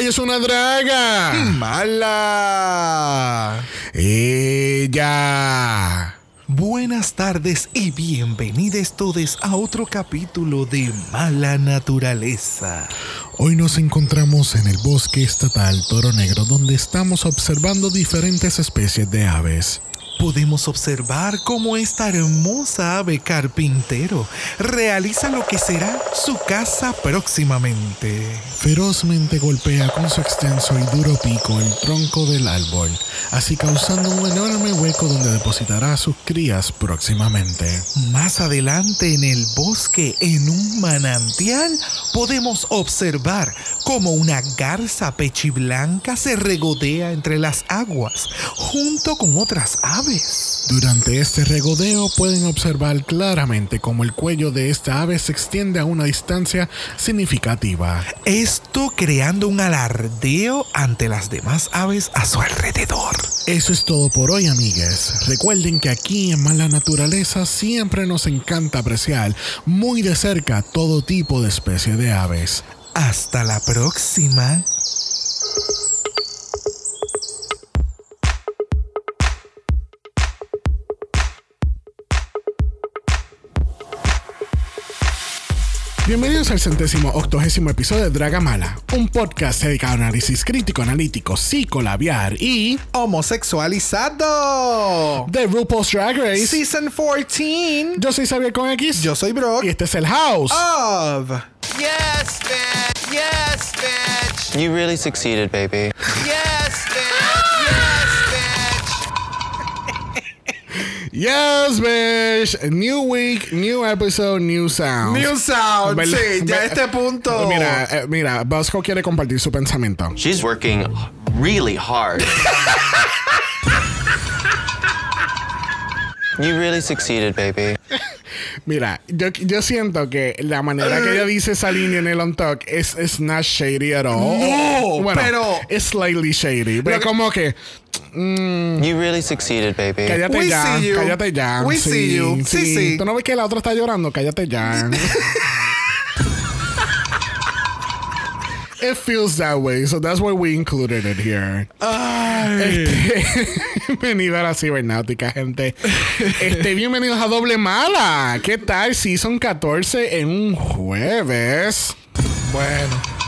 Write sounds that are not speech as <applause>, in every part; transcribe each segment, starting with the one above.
Ella es una draga. Mala. Ella. Buenas tardes y bienvenidos todos a otro capítulo de Mala Naturaleza. Hoy nos encontramos en el bosque estatal Toro Negro donde estamos observando diferentes especies de aves. Podemos observar cómo esta hermosa ave carpintero realiza lo que será su casa próximamente. Ferozmente golpea con su extenso y duro pico el tronco del árbol, así causando un enorme hueco donde depositará a sus crías próximamente. Más adelante en el bosque, en un manantial, podemos observar cómo una garza pechiblanca se regodea entre las aguas junto con otras aves. Durante este regodeo pueden observar claramente cómo el cuello de esta ave se extiende a una distancia significativa. Esto creando un alardeo ante las demás aves a su alrededor. Eso es todo por hoy, amigues. Recuerden que aquí en Mala Naturaleza siempre nos encanta apreciar muy de cerca todo tipo de especie de aves. Hasta la próxima. Bienvenidos al centésimo octogésimo episodio de Dragamala, un podcast dedicado a análisis crítico, analítico, psicolabiar y Homosexualizado. de RuPaul's Drag Race. Season 14. Yo soy Xavier con X Yo soy Brock. y este es el House. Of. Yes, bitch! Yes, bitch! You really succeeded, baby. Yes, bitch! Yes, <laughs> bitch! Yes, bitch. New week, new episode, new sound. New sound. ¿Verdad? Sí, ya este punto. Mira, eh, mira, Bosco quiere compartir su pensamiento. She's working really hard. <laughs> you really succeeded, baby. <laughs> Mira, yo, yo siento que la manera que ella dice esa línea en el on talk es, es not shady at all. No, bueno, pero- es slightly shady. Pero que- como que mm, You really succeeded, baby. cállate We ya, see you. cállate ya. We see you. Sí, sí. Tú no ves que la otra está llorando, cállate ya. <laughs> It feels that way, so that's why we included it here. Este, <laughs> bienvenido a la cibernáutica, gente. Este, bienvenidos a Doble Mala. ¿Qué tal? Season 14 en un jueves. Bueno.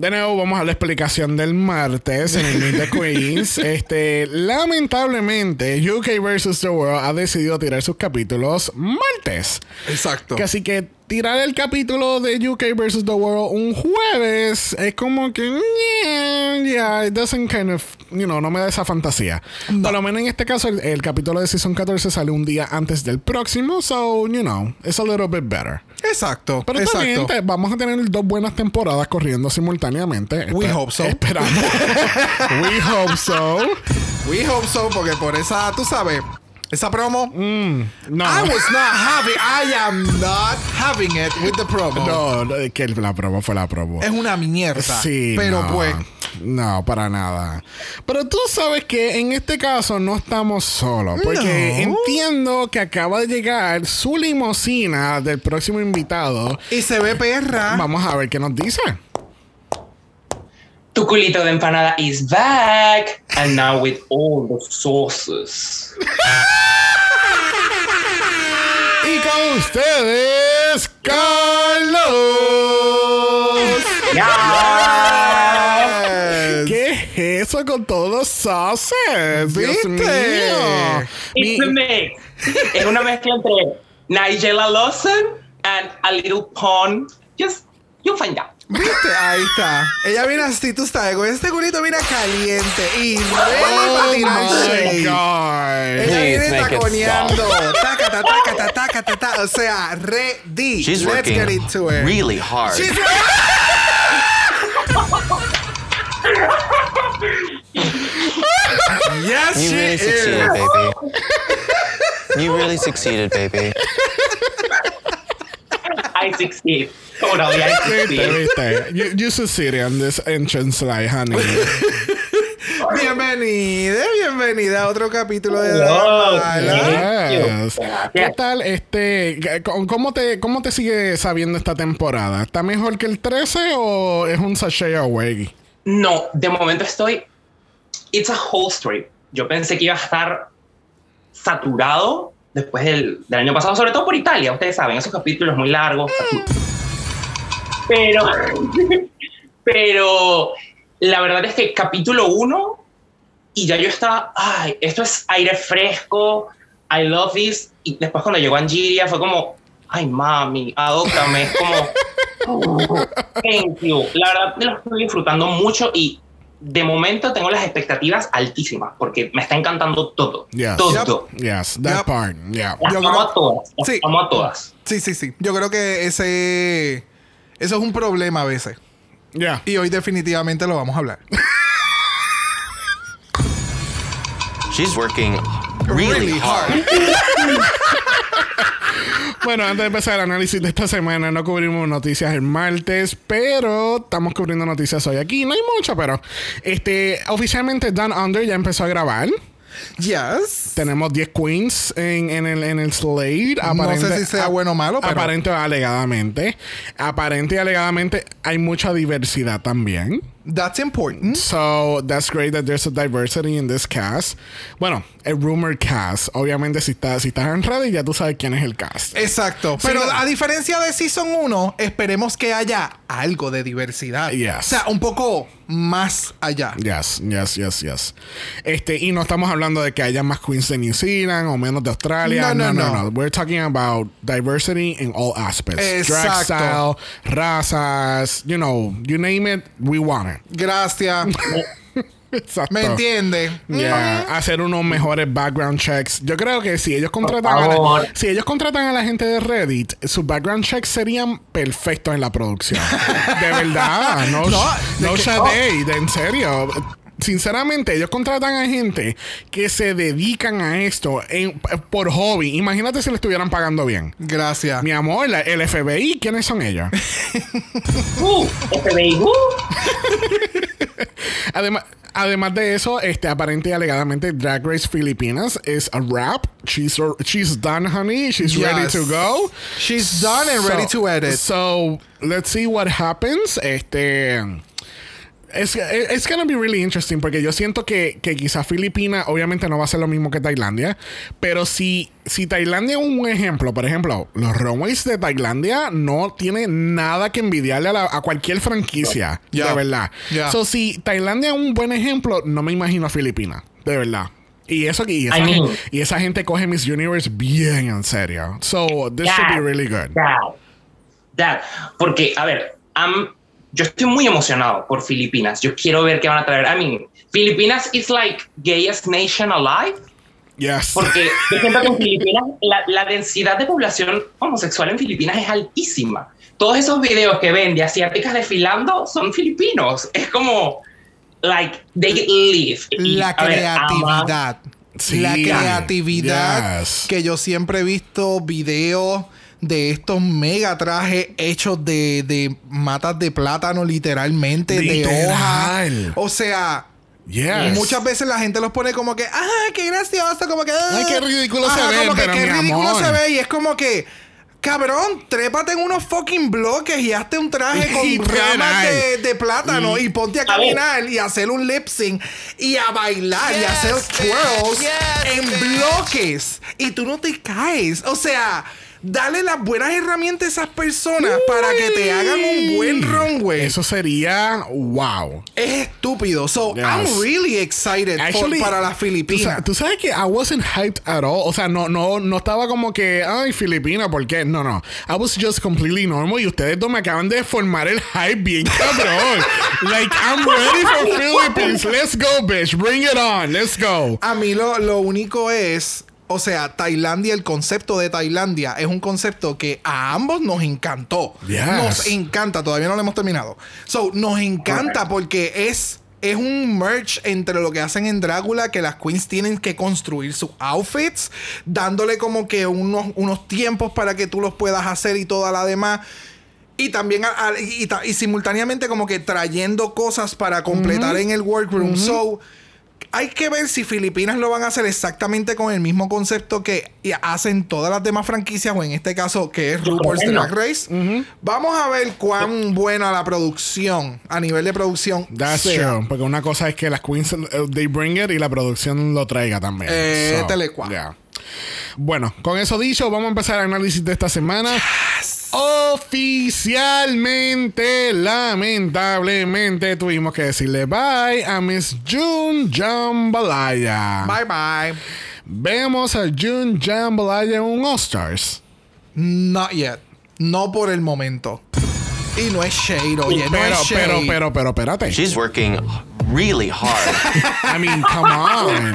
De nuevo, vamos a la explicación del martes en el Meet the Queens. <laughs> Este, lamentablemente, UK vs. The World ha decidido tirar sus capítulos martes. Exacto. Que Así que tirar el capítulo de UK vs. The World un jueves es como que. Yeah, yeah, it doesn't kind of. You know, no me da esa fantasía. Por lo menos en este caso, el, el capítulo de Season 14 sale un día antes del próximo. So, you know, it's a little bit better. Exacto. Pero exacto. te- vamos a tener dos buenas temporadas corriendo simultáneamente. We hope so. Esperamos. <laughs> We hope so. We hope so, porque por esa, tú sabes, esa promo. No. I was not having, I am not having it with the promo. No, no, es que la promo fue la promo. Es una mierda. Sí, Pero no, pues. No, para nada. Pero tú sabes que en este caso no estamos solos. Porque No. entiendo que acaba de llegar su limusina del próximo invitado. Y se ve perra. Vamos a ver qué nos dice. Tu culito de empanada is back, and now with all the sauces. Y con ustedes, Carlos. ¿Qué es eso con todos los sauces? Dios ¿Viste? mío. It's Mi- mix. Es una mezcla entre Nigella Lawson and a little pun. Just, you'll find out. ¿Viste? Ahí está. Ella viene así, tú sabes, con este culito viene caliente y ready Oh para tirar my shade. God. Ella viene taconeando. Tácata, tácata, tácata, tácata. O sea, ready. She's Let's working get into it. really hard. She's <laughs> yes, you she really is. succeeded, baby. <laughs> you really succeeded, baby. I succeed. Totally, I succeed. viste. You, you succeeded on this entrance line, honey. <laughs> Bienvenida, bienvenida a otro capítulo de. Dharmala. Yes. ¿Qué tal este cómo te cómo te sigue sabiendo esta temporada? ¿Está mejor que el 13 o es un sachet away? No, de momento estoy. It's a whole story. Yo pensé que iba a estar saturado después del, del año pasado, sobre todo por Italia. Ustedes saben, esos capítulos muy largos. Pero, <laughs> pero la verdad es que capítulo 1 y ya yo estaba, ay, esto es aire fresco, I love this. Y después cuando llegó Angiria fue como, ay, mami, adóptame. Es como, <laughs> oh, thank you. La verdad lo estoy disfrutando mucho y de momento tengo las expectativas altísimas porque me está encantando todo. Yes. Todo. Yes, that Yep. part. Yeah. Las Yo amo creo- a todas. Las Sí. amo a todas. Sí, sí, sí. Yo creo que ese. Eso es un problema a veces. Yeah. Y hoy definitivamente lo vamos a hablar. She's working really, hard. <laughs> Bueno, antes de empezar el análisis de esta semana, no cubrimos noticias el martes, pero estamos cubriendo noticias hoy aquí. No hay mucho, pero este oficialmente Down Under ya empezó a grabar. Yes. Tenemos 10 queens en, en el, en el Slade. No sé si sea bueno o malo, pero- Aparente o alegadamente. Aparente y alegadamente hay mucha diversidad también. That's important. So that's great that there's a diversity in this cast. Bueno, el rumor cast. Obviamente, si, estás si estás en Reddit, ya tú sabes quién es el cast. Exacto. Pero a diferencia de Season 1, esperemos que haya algo de diversidad. Yes. O sea, un poco más allá. Yes, yes, yes, yes. Este, y no estamos hablando de que haya más queens de New Zealand o menos de Australia. No, No, no, no, no. We're talking about diversity in all aspects. Drag style, razas, you know, you name it, we want it. Gracias. <laughs> Exacto. ¿Me entiende? Yeah, hacer unos mejores background checks. Yo creo que si ellos contratan a la, si ellos contratan a la gente de Reddit, sus background checks serían perfectos en la producción. de verdad, <laughs> no, No, no, shade, en serio. Sinceramente, ellos contratan a gente que se dedican a esto en- por hobby. Imagínate si le estuvieran pagando bien. Gracias. Mi amor, la- el FBI, ¿quiénes son ellos? <laughs> Uh, FBI, uh. <laughs> Además, además de eso, este aparente y alegadamente Drag Race Filipinas es a rap. She's, she's done, honey. She's Yes. ready to go. She's done and ready to edit. So, let's see what happens. Este. Es it's gonna be really interesting porque yo siento que, que quizás Filipinas obviamente no va a ser lo mismo que Tailandia, pero si, si Tailandia es un ejemplo, por ejemplo, los runways de Tailandia no tienen nada que envidiarle a, la- a cualquier franquicia, Ya. de verdad. Ya. So, si Tailandia es un buen ejemplo, no me imagino a Filipinas, de verdad. Y eso que y esa, I mean- gente, y esa gente coge Miss Universe bien en serio. So, this should be really good. Dad, Dad, porque, a ver, am- yo estoy muy emocionado por Filipinas. Yo quiero ver qué van a traer. I mean, Filipinas is like gayest nation alive. Yes. Porque yo siento que en Filipinas la, la densidad de población homosexual en Filipinas es altísima. Todos esos videos que ven de asiáticas desfilando son filipinos. Es como, like, they live. Y, La ver, creatividad. Sí. la creatividad Yes. que yo siempre he visto videos de estos mega trajes hechos de, de matas de plátano literalmente, de Literal. hoja. O sea, Yes. muchas veces la gente los pone como que, ah, qué gracioso, como que, Ay, qué ah". ridículo se ve, como que pero qué mi ridículo amor. se ve y es como que Cabrón, trépate en unos fucking bloques y hazte un traje <laughs> con ramas de, de plátano y, ponte a caminar y hacer un lip sync y a bailar y Yes, hacer twirls. Yes, en bitch. bloques. Y tú no te caes. O sea, dale las buenas herramientas a esas personas para que te hagan un buen runway. Eso sería wow. es estúpido. So, Yes. I'm really excited for- Actually, para las Filipinas. tú sabes que I wasn't hyped at all. O sea, no, no, no estaba como que, ay, Filipina, ¿por qué? No, no. I was just completely normal. Y ustedes dos me acaban de formar el hype bien cabrón. <laughs> like, I'm ready for Philippines. Let's go, bitch. Bring it on. Let's go. A mí lo, lo único es, o sea, Tailandia, el concepto de Tailandia es un concepto que a ambos nos encantó. Yes. Nos encanta, todavía no lo hemos terminado. So, nos encanta porque es, es un merch entre lo que hacen en Drácula, que las queens tienen que construir sus outfits, dándole como que unos, unos tiempos para que tú los puedas hacer y toda la demás. Y también a- a- y, ta- y simultáneamente como que trayendo cosas para completar en el workroom. So, hay que ver si Filipinas lo van a hacer exactamente con el mismo concepto que hacen todas las demás franquicias, o en este caso que es RuPaul's Drag Race. Vamos a ver cuán buena la producción, a nivel de producción. That's sea. true. Porque una cosa es que las queens, eh, they bring it y la producción lo traiga también. Eh, telecua. yeah. Bueno, con eso dicho, vamos a empezar el análisis de esta semana. Oficialmente, lamentablemente, tuvimos que decirle bye a Miss June Jambalaya. Bye bye. Vemos a June Jambalaya en un All Stars. Not yet. No por el momento. Y no es shade, oye, no pero, es shade. pero, pero, pero, espérate. She's working really hard. <laughs> I mean, come on.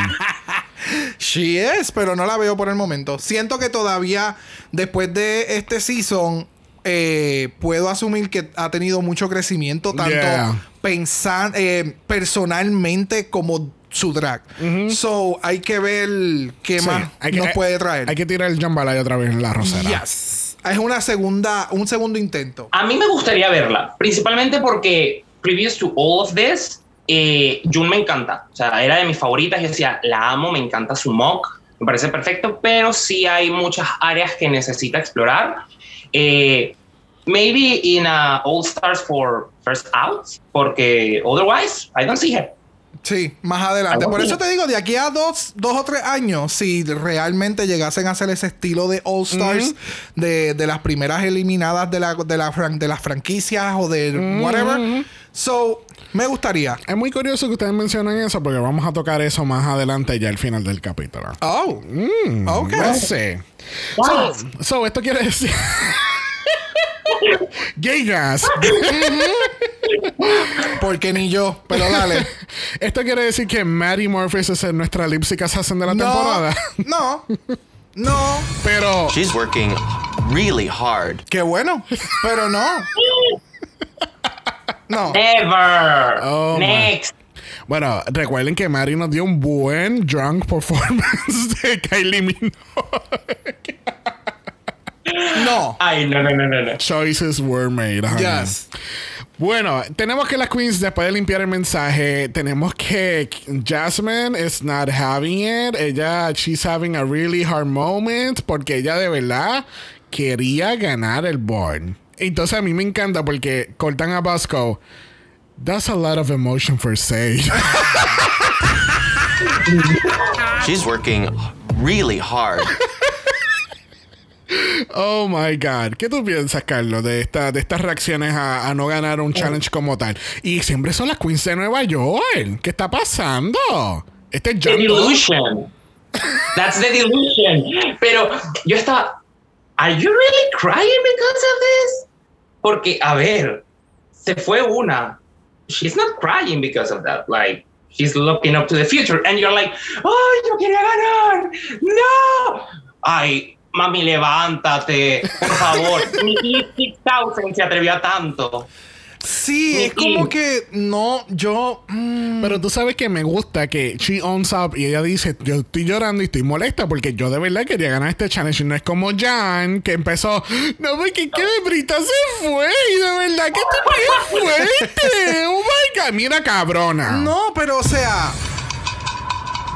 She is, pero no la veo por el momento. Siento que todavía, después de este season, eh, puedo asumir que ha tenido mucho crecimiento, tanto Yeah. pensar, eh, personalmente como su drag. So, hay que ver qué Sí, más hay que- nos puede traer. Hay que tirar el Jambalaya otra vez en la rosera. Yes. Es una segunda, un segundo intento. A mí me gustaría verla, principalmente porque previous to all of this, eh, June me encanta. O sea, era de mis favoritas. Yo decía, la amo, me encanta su mock, me parece perfecto, pero sí hay muchas áreas que necesita explorar. Eh, maybe in a All Stars for First Out, porque otherwise, I don't see her. Sí, más adelante. Por eso te digo, de aquí a dos, dos o tres años, si realmente llegasen a hacer ese estilo de All Stars, de, de las primeras eliminadas de, la, de, la fran- de las franquicias o de whatever. So, me gustaría. Es muy curioso que ustedes mencionen eso porque vamos a tocar eso más adelante ya al final del capítulo. Oh, ok. No sé. Wow. So, esto quiere decir. <laughs> Gay gas. <laughs> Porque ni yo, pero dale. <laughs> Esto quiere decir que Maddie Morpheus es nuestra lipsy assassin de la temporada. no, no. Pero She's working really hard. Qué bueno, pero no. No. Never. Oh, my. Next. bueno, recuerden que Maddie nos dio un buen drunk performance <laughs> de Kylie Minogue. No. Ay, no, no, no, no, no. Choices were made. honey. Yes. Bueno, tenemos que las queens, después de limpiar el mensaje, tenemos que Jasmine is not having it. Ella, she's having a really hard moment porque ella de verdad quería ganar el board. Entonces a mí me encanta porque cortan a Bosco. That's a lot of emotion for Sage. <laughs> She's working really hard. <laughs> oh my God. ¿Qué tú piensas, Carlos, de, esta, de estas reacciones a, a no ganar un challenge como tal? Y siempre son las queens de Nueva York. ¿Qué está pasando? Este es The John Doe. delusion. That's the delusion. Pero yo estaba, ¿Are you really crying because of this? Porque, a ver, se fue una. She's not crying because of that. Like, she's looking up to the future. And you're like, ¡Oh, yo quería ganar! ¡No! Ay, mami, levántate, por favor. Ni Lipstick Thousand se atrevió a tanto. Sí, es como que no, yo. mm, Pero tú sabes que me gusta que she owns up y ella dice, yo estoy llorando y estoy molesta porque yo de verdad quería ganar este challenge y no es como Jan que empezó, no, porque que Brita se fue y de verdad que estoy bien fuerte. <laughs> Oh my God, mira cabrona. No, pero o sea,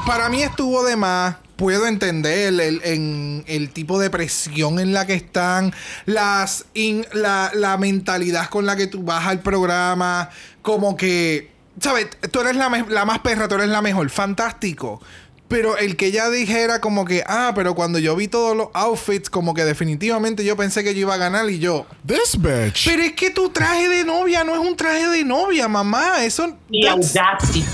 para mí estuvo de más. Puedo entender el, el- en el tipo de presión en la que están, las in- la, la mentalidad con la que tú vas al programa, como que, ¿sabes? Tú eres la, me- la más perra, tú eres la mejor, fantástico. Pero el que ella dijera como que, ah, pero cuando yo vi todos los outfits, como que definitivamente yo pensé que yo iba a ganar y yo, This bitch. pero es que tu traje de novia no es un traje de novia, mamá. Eso.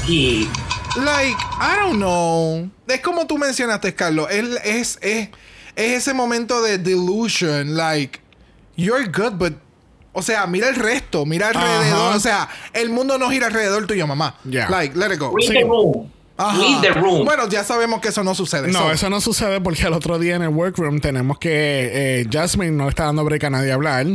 Y. Like, I don't know. Es como tú mencionaste, Carlos. Él es, es, es ese momento de delusion. Like, you're good, but. O sea, mira el resto, mira alrededor. Ajá. O sea, el mundo no gira alrededor tuyo, mamá. Yeah. Like, let it go. Read Sí. the room. Ajá. Read the room. Bueno, ya sabemos que eso no sucede. No, so- eso no sucede porque el otro día en el workroom tenemos que eh, Jasmine no le está dando break a nadie a hablar.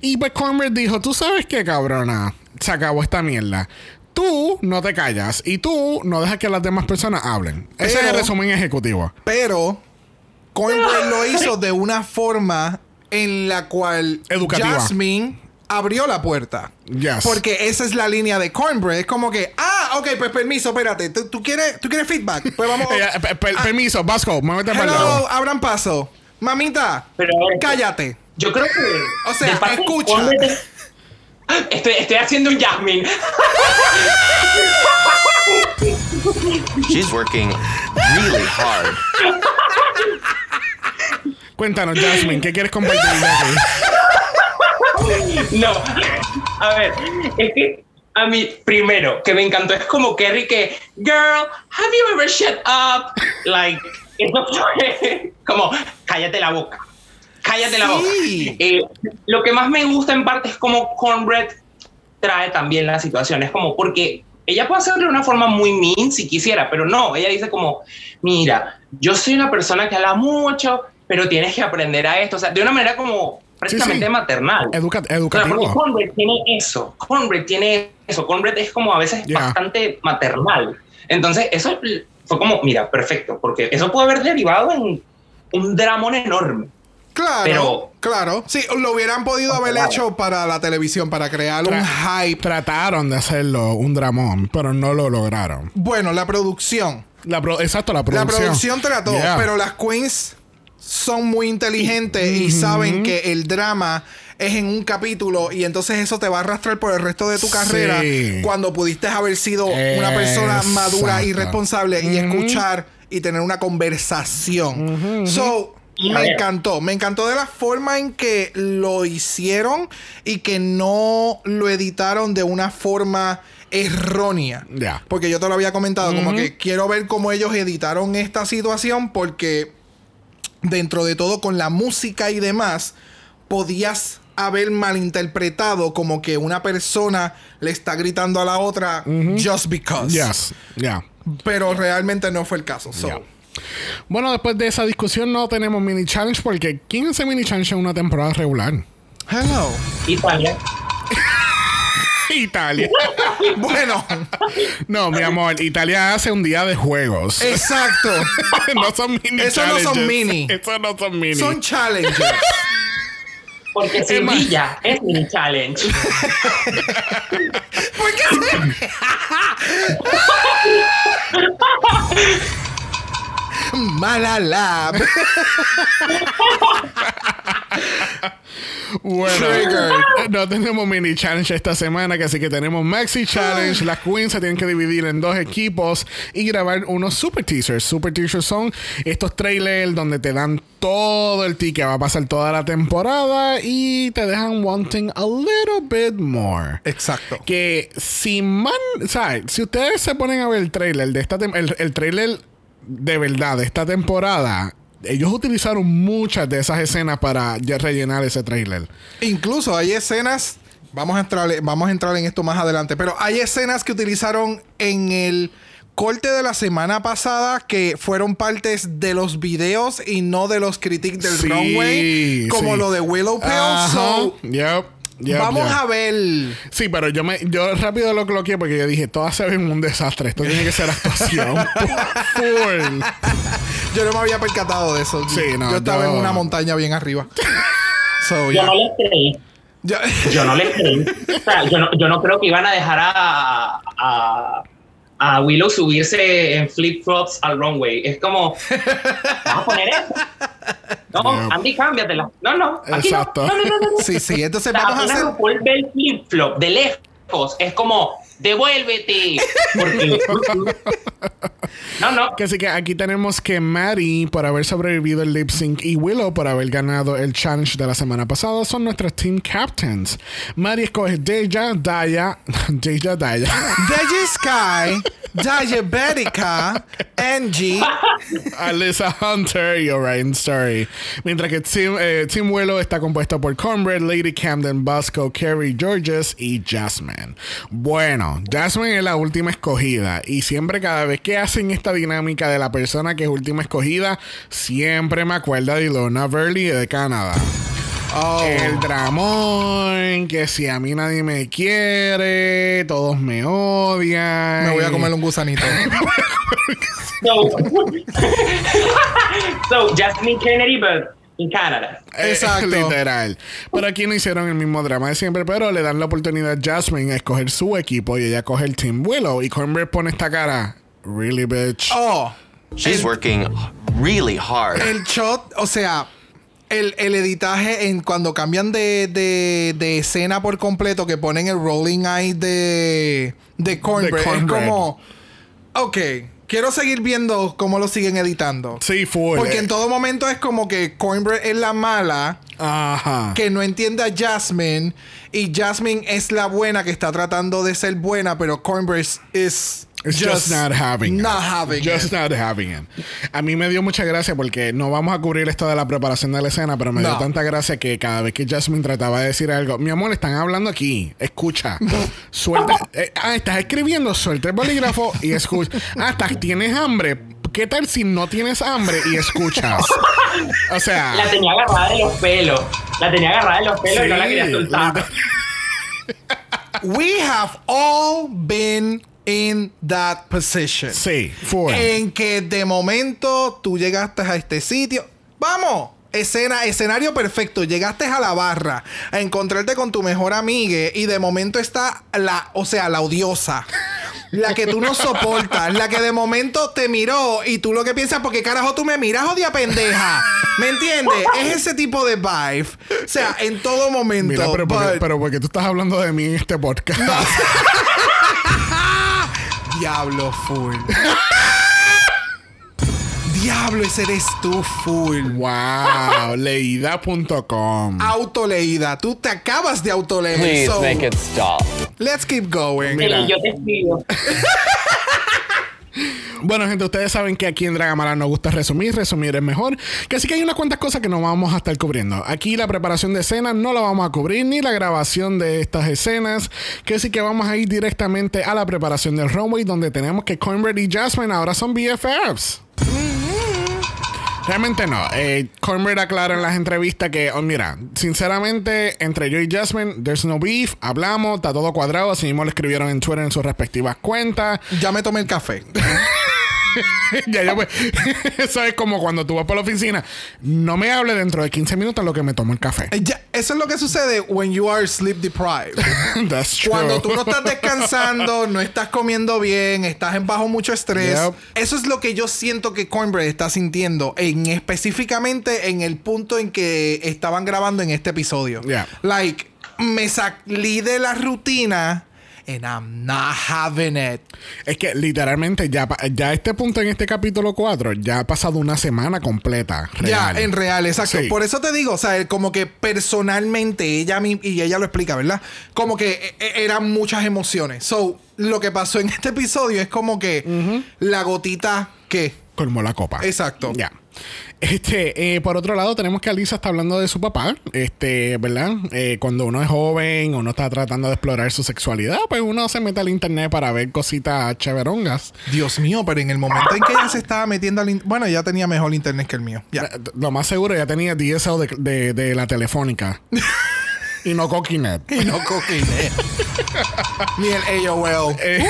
Y pues Cornbread dijo, tú sabes qué cabrona, se acabó esta mierda. Tú no te callas y tú no dejas que las demás personas hablen. Ese es el resumen ejecutivo. Pero Cornbread lo hizo de una forma en la cual Educativa. Jasmine abrió la puerta. Yes. Porque esa es la línea de Cornbread. Es como que, ah, Ah, ok, pues permiso, espérate. ¿Tú, tú quieres, ¿tú quieres feedback? Pues vamos. <laughs> Eh, per- per- Permiso, Vasco, muévete para el Hello, abran paso. Mamita, Pero cállate. Yo creo que. O sea, escucha. Estoy, estoy haciendo un Jasmine. She's working really hard. Cuéntanos, Jasmine, ¿qué quieres compartir aquí? No. A ver, es que a mí, primero, que me encantó, es como Kerry que, girl, have you ever shut up? Like, eso fue como, cállate la boca. Cállate la boca. Sí. Eh, lo que más me gusta en parte es como Conrad trae también la situación. Es como porque ella puede hacerlo de una forma muy mean si quisiera, pero no, ella dice como, mira, yo soy una persona que habla mucho, pero tienes que aprender a esto. O sea, de una manera como prácticamente sí. maternal. Educa- O sea. Conrad tiene eso. Conrad tiene eso. Conrad es como a veces Ya. bastante maternal. Entonces, eso fue como, mira, perfecto, porque eso puede haber derivado en un dramón enorme. Claro, Pero- claro. Sí, lo hubieran podido haber Claro. hecho para la televisión, para crear un hype. Trataron de hacerlo un dramón, pero no lo lograron. Bueno, la producción. La pro- exacto, la La producción. producción trató, Yeah. pero las queens son muy inteligentes y saben que el drama es en un capítulo y entonces eso te va a arrastrar por el resto de tu Sí. carrera cuando pudiste haber sido una persona madura y responsable y escuchar y tener una conversación. So, A me ver. encantó, me encantó de la forma en que lo hicieron y que no lo editaron de una forma errónea. Ya. Porque yo te lo había comentado, como que quiero ver cómo ellos editaron esta situación porque dentro de todo con la música y demás podías haber malinterpretado como que una persona le está gritando a la otra just because. Yes, ya. Pero realmente no fue el caso. So. Bueno, después de esa discusión no tenemos mini challenge porque ¿quién hace mini challenge en una temporada regular? Hello. Italia. <laughs> Italia. Bueno, No, mi amor, Italia hace un día de juegos. exacto. <laughs> no son mini Esos no son challenges. mini. Esos no son mini. Son challenges. Porque. Sevilla es mi challenge. <laughs> ¿Por qué se- Malalab. Bueno, Triggered. no tenemos mini challenge esta semana, que así que tenemos maxi challenge. Las queens se tienen que dividir en dos equipos y grabar unos super teasers. Super teasers son estos trailers donde te dan todo el ticket, va a pasar toda la temporada y te dejan wanting a little bit more. Exacto. Que si man, ¿sabes? Si ustedes se ponen a ver el trailer de esta el, el trailer de verdad esta temporada, ellos utilizaron muchas de esas escenas para ya rellenar ese trailer. Incluso hay escenas. Vamos a entrar, vamos a entrar en esto más adelante. Pero hay escenas que utilizaron en el corte de la semana pasada que fueron partes de los videos y no de los critiques del Sí, runway. Como sí. lo de Willowpale. Ajá. So, Yep, yep, vamos yep. a ver. Sí, pero yo me yo rápido lo coloqué porque yo dije, todas se ven un desastre. Esto tiene que ser actuación. <laughs> Full. Yo no me había percatado de eso. Sí, no, Yo estaba yo- en una montaña bien arriba. <laughs> So, Yo yeah. no les creí. Yo no les creí. <laughs> O sea, yo no, yo no creo que iban a dejar a, a, a Willow subirse en flip-flops al runway. Es como, <laughs> ¿vas a poner eso? No, Yeah. Andy, cámbiatela. No, no. Aquí Exacto. No, no, no, no, no. Sí, sí. Entonces O sea, vamos a hacer. Flip-flop de lejos. Es como, devuélvete. Porque... No, no. Así que aquí tenemos que Maddie por haber sobrevivido el lip sync y Willow por haber ganado el challenge de la semana pasada son nuestras team captains. Maddie escoge Deja, Daya, <laughs> Deja, Daya. Deji Sky, Diabetica, Angie. <laughs> Alyssa Hunter y Orion Story. Mientras que Team, eh, Team Willow está compuesto por Conrad, Lady Camden, Bosco, Carrie Georges y Jasmine. Bueno, Jasmine es la última escogida y siempre cada vez que hacen esta dinámica de la persona que es última escogida, siempre me acuerda de Ilona Burley de Canadá. Oh. El dramón, que si a mí nadie me quiere, todos me odian. Me voy a comer un gusanito. <laughs> So, <laughs> so Jasmine Kennedy, but En Canadá. Eh, Exacto. literal. Pero aquí no hicieron el mismo drama de siempre, pero le dan la oportunidad a Jasmine a escoger su equipo y ella coge el Team Willow. Y Cornbread pone esta cara. Really, bitch. Oh, She's working really hard. el shot, o sea, el, el editaje en cuando cambian de, de, de escena por completo, que ponen el rolling eye de, de Cornbread, es Cornbread. como, ok, quiero seguir viendo cómo lo siguen editando. Sí, full. Porque en todo momento es como que Cornbread es la mala Ajá. que no entiende a Jasmine y Jasmine es la buena que está tratando de ser buena, pero Cornbread es It's just, not having it. not having Just it. not having it. A mí me dio mucha gracia porque no vamos a cubrir esto de la preparación de la escena, pero me dio tanta gracia que cada vez que Jasmine trataba de decir algo, mi amor, están hablando aquí, escucha, <laughs> suelta, eh, ah, estás escribiendo, suelta el bolígrafo y escucha. Ah, estás, tienes hambre. ¿Qué tal si no tienes hambre y escuchas? O sea, La tenía agarrada de los pelos. La tenía agarrada de los pelos y no la quería soltar. We have all been in that position. sí, full. En que de momento tú llegaste a este sitio. ¡Vamos! Escena, escenario perfecto. Llegaste a la barra a encontrarte con tu mejor amiga y de momento está la, o sea, la odiosa. La que tú no soportas, la que de momento te miró y tú lo que piensas, porque carajo tú me miras, odia pendeja. ¿Me entiendes? Es ese tipo de vibe. O sea, en todo momento. Mira, pero, porque, but- pero porque tú estás hablando de mí en este podcast. <laughs> Diablo full. Diablo, ese eres tú full. Wow, leída.com. Autoleída. Tú te acabas de autoleer. Please so, make it stop. Let's keep going. Mira. Yo te escribo. <laughs> Bueno, gente, ustedes saben que aquí en Dragamala nos gusta resumir, resumir es mejor. Que así que hay unas cuantas cosas que no vamos a estar cubriendo. Aquí la preparación de escenas no la vamos a cubrir, ni la grabación de estas escenas. Que así que vamos a ir directamente a la preparación del runway, donde tenemos que Cornbread y Jasmine ahora son BFFs. Realmente no. Eh, Cornbread aclara en las entrevistas que, oh, mira, sinceramente, entre yo y Jasmine, there's no beef, hablamos, está todo cuadrado, así mismo lo escribieron en Twitter en sus respectivas cuentas. Ya me tomé el café. <laughs> <laughs> ya, ya, pues, <laughs> eso es como cuando tú vas por la oficina. No me hable dentro de 15 minutos lo que me tomo el café. Eh, ya, eso es lo que sucede when you are sleep deprived. <laughs> That's true. Cuando tú no estás descansando, no estás comiendo bien, estás en bajo mucho estrés. Yep. Eso es lo que yo siento que Cornbread está sintiendo, en específicamente en el punto en que estaban grabando en este episodio. Yeah. Like, me salí de la rutina and I'm not having it. Es que literalmente ya, ya a este punto en este capítulo 4 ya ha pasado una semana completa. Ya, en real, exacto. Sí. Por eso te digo, o sea, como que personalmente ella y ella lo explica, ¿verdad? Como que e- e- eran muchas emociones. So, lo que pasó en este episodio es como que la gotita que. Colmó la copa. Exacto. Ya. Este, eh, por otro lado, tenemos que Alisa está hablando de su papá, este, ¿verdad? Eh, cuando uno es joven, uno está tratando de explorar su sexualidad, pues uno se mete al internet para ver cositas chéverongas. Dios mío, pero en el momento en que ella se estaba metiendo al. in- Bueno, ya tenía mejor internet que el mío. Ya. Eh, Lo más seguro, ya tenía DSL de, de- de la telefónica. <laughs> y no Coquinet. Y no coquine. <laughs> Ni el AOL. Eh,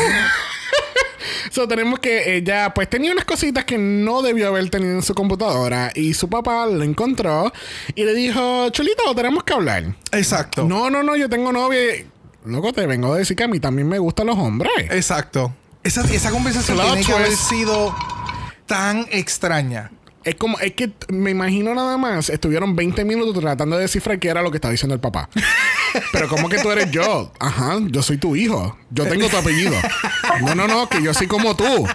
So, tenemos que ella pues tenía unas cositas que no debió haber tenido en su computadora y su papá lo encontró y le dijo, Chulito, tenemos que hablar. Exacto. No, no, no, yo tengo novia. Loco, te vengo a decir que a mí también me gustan los hombres. Exacto. Esa, esa conversación Plot tiene que haber twist. sido tan extraña. Es como, es que me imagino nada más, estuvieron 20 minutos tratando de descifrar qué era lo que estaba diciendo el papá. <laughs> Pero ¿cómo que tú eres yo? Ajá, yo soy tu hijo. Yo tengo tu apellido. <laughs> No, no, no, que yo soy como tú.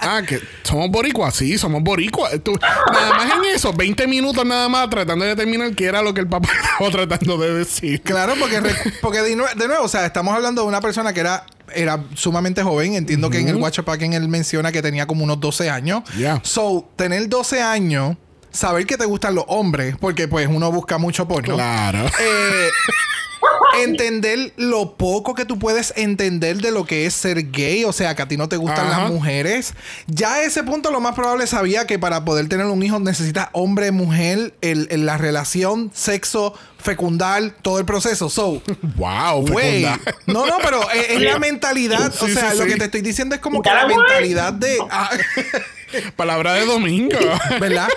Ah, que somos boricuas, sí, somos boricuas. Tú- nada más en eso, 20 minutos nada más tratando de determinar qué era lo que el papá <laughs> estaba tratando de decir. Claro, porque, porque de, nue- de nuevo, o sea, estamos hablando de una persona que era, era sumamente joven. Entiendo que en el Watch Packing él menciona que tenía como unos 12 años. Yeah. So, tener 12 años, saber que te gustan los hombres, porque pues uno busca mucho porno. Claro. Eh, entender lo poco que tú puedes entender de lo que es ser gay, o sea, que a ti no te gustan Ajá. las mujeres. Ya a ese punto lo más probable sabía que para poder tener un hijo necesitas hombre, mujer, el, el- la relación, sexo, fecundar, todo el proceso. So, <laughs> Wow, Güey, no, no, pero es, es la mentalidad. o sea, sí, lo sí. que te estoy diciendo es como que la mentalidad de. <laughs> ah, Palabra de domingo. ¿Verdad?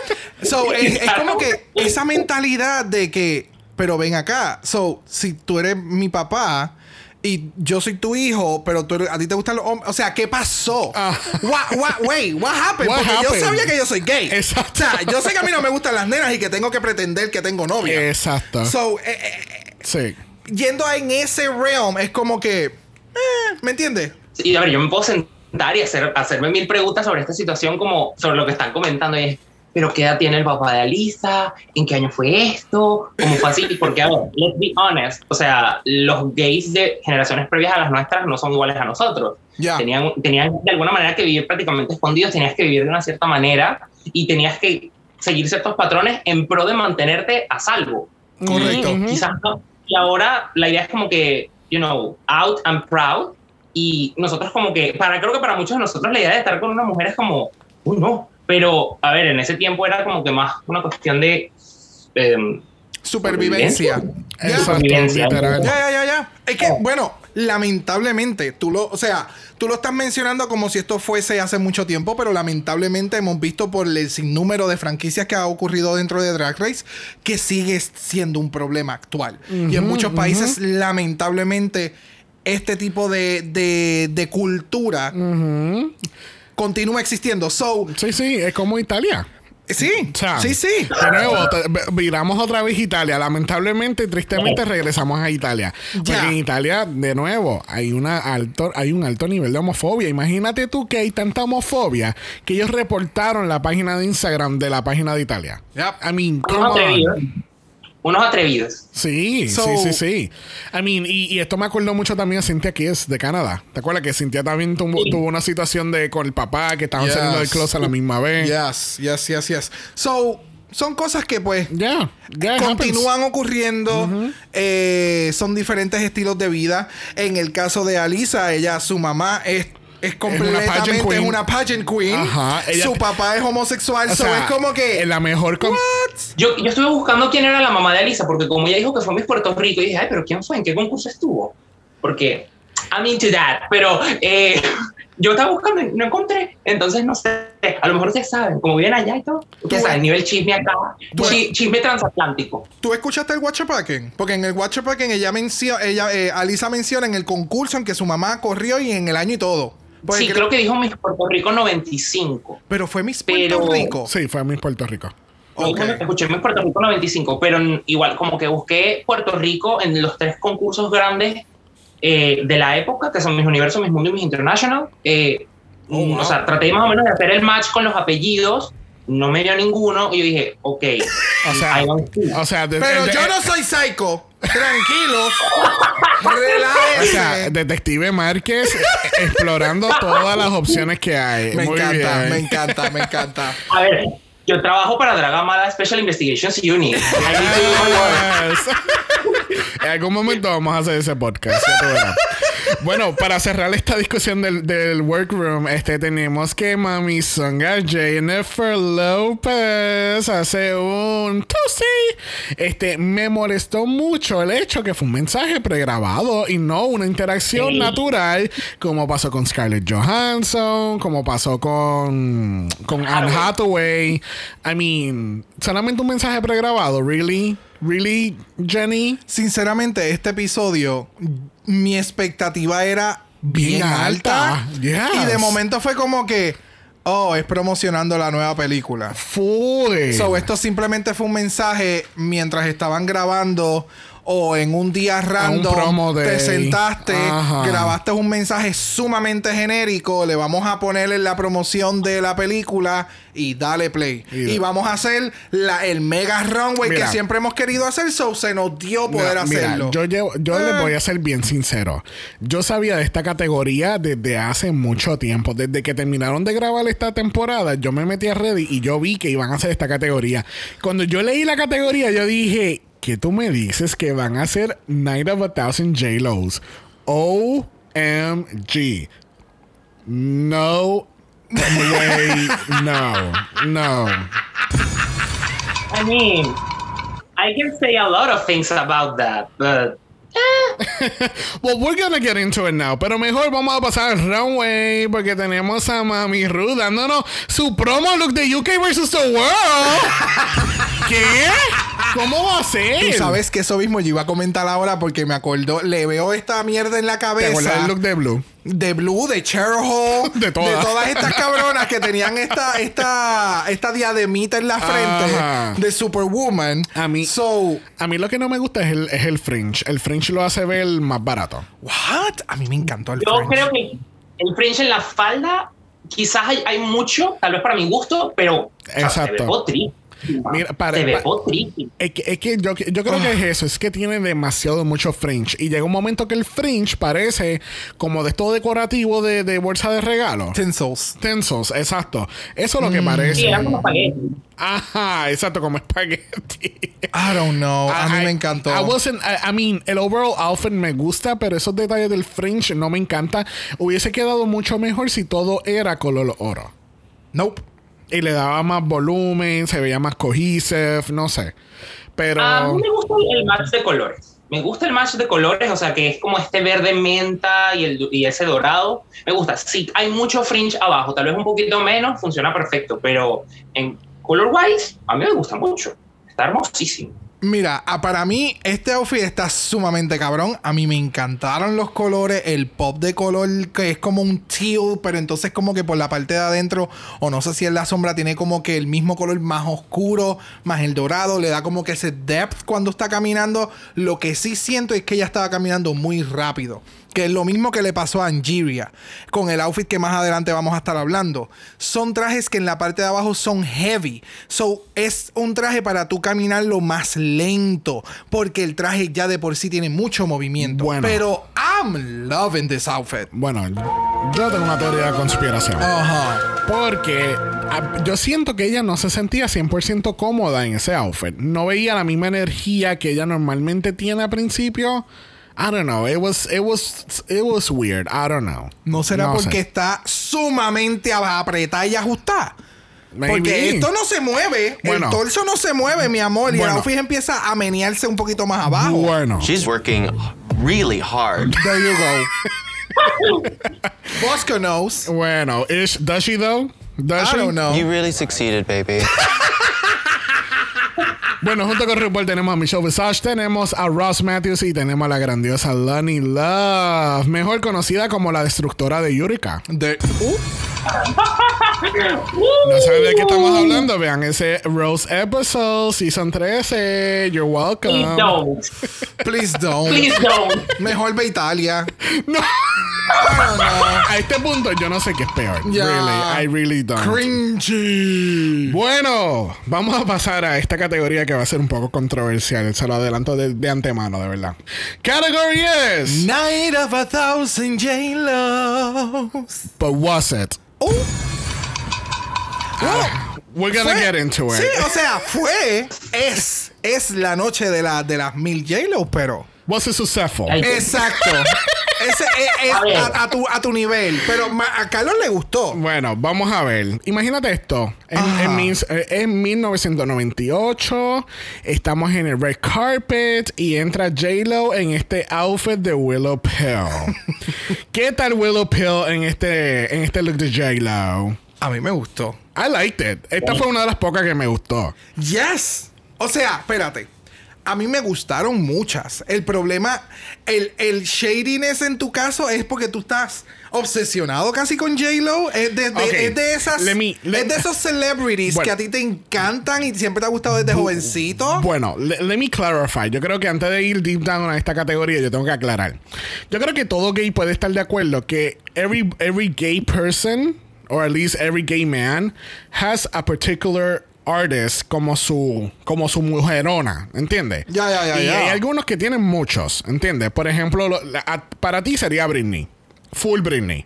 So, es, como que <laughs> esa mentalidad de que, pero ven acá. So, si tú eres mi papá y yo soy tu hijo, pero tú eres- a ti te gustan los hombres. O sea, ¿qué pasó? Ah. What, what, wait, what happened? What Porque happened? yo sabía que yo soy gay. Exacto. O sea, yo sé que a mí no me gustan las nenas y que tengo que pretender que tengo novia. Exacto. So, eh, eh, sí. yendo en ese realm, es como que. eh, ¿Me entiendes? Y a ver, yo me puedo sentar y hacer, hacerme mil preguntas sobre esta situación, como sobre lo que están comentando. Y es, ¿pero qué edad tiene el papá de Alisa? ¿En qué año fue esto? ¿Cómo fue así? Porque, a ver, let's be honest. O sea, los gays de generaciones previas a las nuestras no son iguales a nosotros. Ya. Tenían, tenían de alguna manera que vivir prácticamente escondidos, tenías que vivir de una cierta manera y tenías que seguir ciertos patrones en pro de mantenerte a salvo. Correcto. Y quizás no. Y ahora la idea es como que, you know, out and proud. Y nosotros como que, para creo que para muchos de nosotros la idea de estar con una mujer es como, uy, no. Pero, a ver, en ese tiempo era como que más una cuestión de... em, Supervivencia. Ya. Supervivencia. Ya, ya, ya, ya. Es que, bueno, lamentablemente, tú lo, o sea, tú lo estás mencionando como si esto fuese hace mucho tiempo, pero lamentablemente hemos visto por el sinnúmero de franquicias que ha ocurrido dentro de Drag Race que sigue siendo un problema actual. y en muchos países, lamentablemente, este tipo de, de, de cultura continúa existiendo. So, Sí, sí, es como Italia. sí, O sea, sí, sí. De nuevo, viramos otra vez Italia. Lamentablemente, tristemente, regresamos a Italia. Porque en Italia, de nuevo, hay, una alto, hay un alto nivel de homofobia. Imagínate tú que hay tanta homofobia que ellos reportaron la página de Instagram de la página de Italia. Yep. I mean, come on. Unos atrevidos. Sí, So- sí, sí, sí. I mean, y, y esto me acordó mucho también a Cintia Kies de Canadá. ¿Te acuerdas que Cintia también tuvo, tuvo una situación de con el papá que estaban Yes. saliendo del closet a la misma vez? <laughs> Yes, yes, yes, yes. So, son cosas que pues Ya, ya it continúan ocurriendo. eh, son diferentes estilos de vida. En el caso de Alisa, ella, su mamá es. Es completamente pageant queen. una pageant queen. Ajá, ella su papá es homosexual. O so sea, es como que. en la mejor con- Yo, yo estuve buscando quién era la mamá de Alisa, porque como ella dijo que fue Miss Puerto Rico, y dije, ay, pero ¿quién fue? ¿En qué concurso estuvo? Porque I'm into that, pero eh, <laughs> yo estaba buscando y no encontré, entonces no sé, a lo mejor ustedes saben, como viven allá y todo, ustedes Tú- saben, nivel chisme acá, chi- chisme transatlántico. ¿Tú escuchaste el Watcher Packing? Porque en el Watcher Packing ella menciona, ella, eh, Alisa menciona en el concurso en que su mamá corrió y en el año y todo. Porque Sí, creo- creo que dijo Miss Puerto Rico 95. Pero fue Miss Puerto pero- Rico. Sí, fue Miss Puerto Rico. Escuché Miss Puerto Rico 95, pero igual como que busqué Puerto Rico en los tres concursos grandes eh, de la época, que son Mis Universo, Mis Mundo y Mis International. Eh, Oh, wow. O sea, traté más o menos de hacer el match con los apellidos, no me dio ninguno, y yo dije, ok. O sea, o sea, de- Pero de- yo no soy psycho. Tranquilos. o sea, Detective Márquez explorando todas las opciones que hay. me Muy encanta, bien. me encanta, me encanta. A ver, yo trabajo para Dragamala Special Investigations Unit. <laughs> En algún momento vamos a hacer ese podcast. Bueno, para cerrar esta discusión del, del workroom, este tenemos que Mami Songa Jennifer López hace un toasty. Este me molestó mucho el hecho que fue un mensaje pregrabado y no una interacción Sí. natural, como pasó con Scarlett Johansson, como pasó con, con Anne Hathaway. I mean, solamente un mensaje pregrabado, really, really, Jenny. Sinceramente, este episodio, mi expectativa era bien, Bien alta. alta. Yes. Y de momento fue como que, oh, es promocionando la nueva película. Full. So, esto simplemente fue un mensaje mientras estaban grabando o en un día random promo te sentaste, Ajá. grabaste un mensaje sumamente genérico, le vamos a poner en la promoción de la película y dale play. Y- Y, vamos a hacer la, el mega runway Mira. que siempre hemos querido hacer, so se nos dio poder Mira, mira, hacerlo. yo llevo- yo Eh. les voy a ser bien sincero. Yo sabía de esta categoría desde hace mucho tiempo. Desde que terminaron de grabar esta temporada, yo me metí a Reddit y yo vi que iban a hacer esta categoría. Cuando yo leí la categoría, yo dije, ¿qué tú me dices que van a hacer Night of a Thousand J-Los? OMG. No. No. No. I mean, I can say a lot of things about that, but <laughs> well, we're gonna get into it now. Pero mejor vamos a pasar al runway porque tenemos a Mami Ru dándonos su promo look de UK versus the World. <laughs> ¿Qué? ¿Cómo va a ser? Tú sabes que eso mismo yo iba a comentar ahora porque me acordó, le veo esta mierda en la ¿Te cabeza. del look de Blue? De Blue, de Cheryl Hall, <laughs> De todas. todas estas cabronas que tenían esta, esta, esta diademita en la frente Ajá. de Superwoman. A mí- So, A mí lo que no me gusta es el, es el fringe. El fringe lo hace ver más barato. what? A mí me encantó el Yo creo que el fringe en la falda, quizás hay, hay mucho, tal vez para mi gusto, pero o sea, Exacto. se ve potri. Mira, para- se ve. Es que, es que yo, yo creo que es eso, es que tiene demasiado mucho fringe. Y llega un momento que el fringe parece como de esto decorativo de, de bolsa de regalo. Tinsels. Tensos, exacto. Eso es lo que Sí, parece. era como espagueti. Ajá, exacto, como espagueti. I don't know. A mí I- me encantó. I, wasn't, I, I mean, el overall outfit me gusta, pero esos detalles del fringe no me encanta. Hubiese quedado mucho mejor si todo era color oro. Nope. Y le daba más volumen, se veía más cohesive, no sé. Pero. A mí me gusta el match de colores. Me gusta el match de colores, o sea, que es como este verde menta y, el, y ese dorado. Me gusta. Sí, hay mucho fringe abajo, tal vez un poquito menos, funciona perfecto, pero en color wise, a mí me gusta mucho. Está hermosísimo. Mira, ah, para mí este outfit está sumamente cabrón. A mí me encantaron los colores, el pop de color que es como un teal, pero entonces como que por la parte de adentro, o no sé si en la sombra tiene como que el mismo color más oscuro, más el dorado, le da como que ese depth cuando está caminando. Lo que sí siento es que ella estaba caminando muy rápido. Que es lo mismo que le pasó a Angeria con el outfit que más adelante vamos a estar hablando. Son trajes que en la parte de abajo son heavy. So es un traje para tú caminarlo más lento. Porque el traje ya de por sí tiene mucho movimiento. Bueno. Pero I'm loving this outfit. Bueno, yo tengo una teoría de conspiración. Ajá. Porque ah, yo siento que ella no se sentía 100% cómoda en ese outfit. No veía la misma energía que ella normalmente tiene al principio. I don't know. It was, it was, it was weird. I don't know. ¿No será No porque sé. está sumamente apretada y ajustada? Maybe. Porque esto no se mueve. Bueno. el torso no se mueve, mi amor. Y el outfit empieza a menearse un poquito más abajo. Bueno. She's working really hard. There you go. Bosco knows. Bueno, is, does she though? Does I she? don't know. You really succeeded, baby. <laughs> Bueno, junto con RuPaul tenemos a Michelle Visage, tenemos a Ross Matthews y tenemos a la grandiosa Lonnie Love, mejor conocida como la destructora de Yurika. De- uh, No saben de qué estamos hablando, vean ese Rose Episode, Season 13, you're welcome. Please don't. please don't. Please don't. Mejor ve Italia. <laughs> No. I don't know. A este punto yo no sé qué es peor. Really, I really don't. Cringy. Bueno, vamos a pasar a esta categoría que va a ser un poco controversial. Se lo adelanto de, de antemano, de verdad. Category is. Night of a thousand J-Los. But was it? Uh, We're gonna fue- get into it. Sí, o sea, fue. Es. Es la noche de, la, de las mil J-Los, pero. Was it successful? Exacto. <laughs> Ese es, es A a, tu, a tu nivel. Pero ma- a Carlos le gustó. Bueno, vamos a ver. Imagínate esto. En, en eh, en 1998, estamos en el red carpet y entra J-Lo en este outfit de Willow Pill. <laughs> ¿Qué tal Willow Pill en este, en este look de J-Lo? A mí me gustó. I liked it. Esta fue una de las pocas que me gustó. Yes. O sea, espérate. A mí me gustaron muchas. El problema, el, el shadiness en tu caso es porque tú estás obsesionado casi con J-Lo. Es de, es de esas. Let me- let- es de esos celebrities Bueno. que a ti te encantan y siempre te ha gustado desde jovencito. Bueno, le- let me clarify. Yo creo que antes de ir deep down a esta categoría, yo tengo que aclarar. Yo creo que todo gay puede estar de acuerdo que every, every gay person, or at least every gay man, has a particular artist como su como su mujerona, ¿entiendes? Ya, ya, ya, Y ya. hay algunos que tienen muchos, ¿entiendes? Por ejemplo, lo- la- a- para ti sería Britney. Full Britney.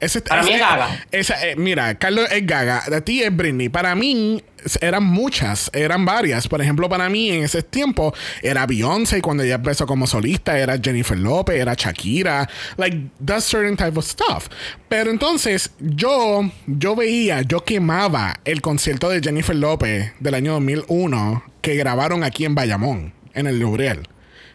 Ese, Para mí es Gaga. esa, eh, mira, Carlos es Gaga. De ti es Britney. Para mí eran muchas, eran varias. Por ejemplo, para mí en ese tiempo era Beyoncé cuando ella empezó como solista, era Jennifer Lopez, era Shakira. Like, that certain type of stuff. Pero entonces yo, yo veía, yo quemaba el concierto de Jennifer Lopez del año 2001 que grabaron aquí en Bayamón, en el Lubriel.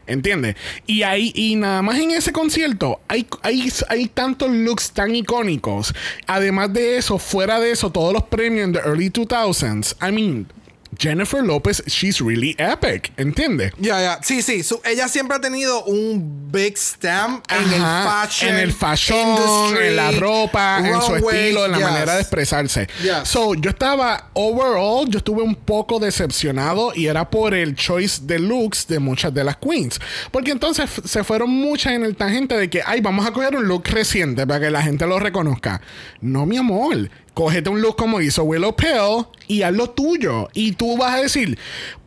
¿Entiendes? Y ahí, y nada más en ese concierto, hay, hay, hay tantos looks tan icónicos. Además de eso, fuera de eso, todos los premios en the early 2000s. I mean, Jennifer Lopez, she's really epic. ¿Entiendes? Ya, ya. Sí, sí. su- ella siempre ha tenido un big stamp en el Ajá, fashion. en el fashion, industry, en la ropa, en su runway, estilo, en la yes. manera de expresarse. Yes. So, yo estaba overall, yo estuve un poco decepcionado y era por el choice de looks de muchas de las queens. Porque entonces se fueron muchas en el tangente de que, ay, vamos a coger un look reciente para que la gente lo reconozca. No, mi amor. Cógete un look como hizo Willow Pill y haz lo tuyo. Y tú vas a decir,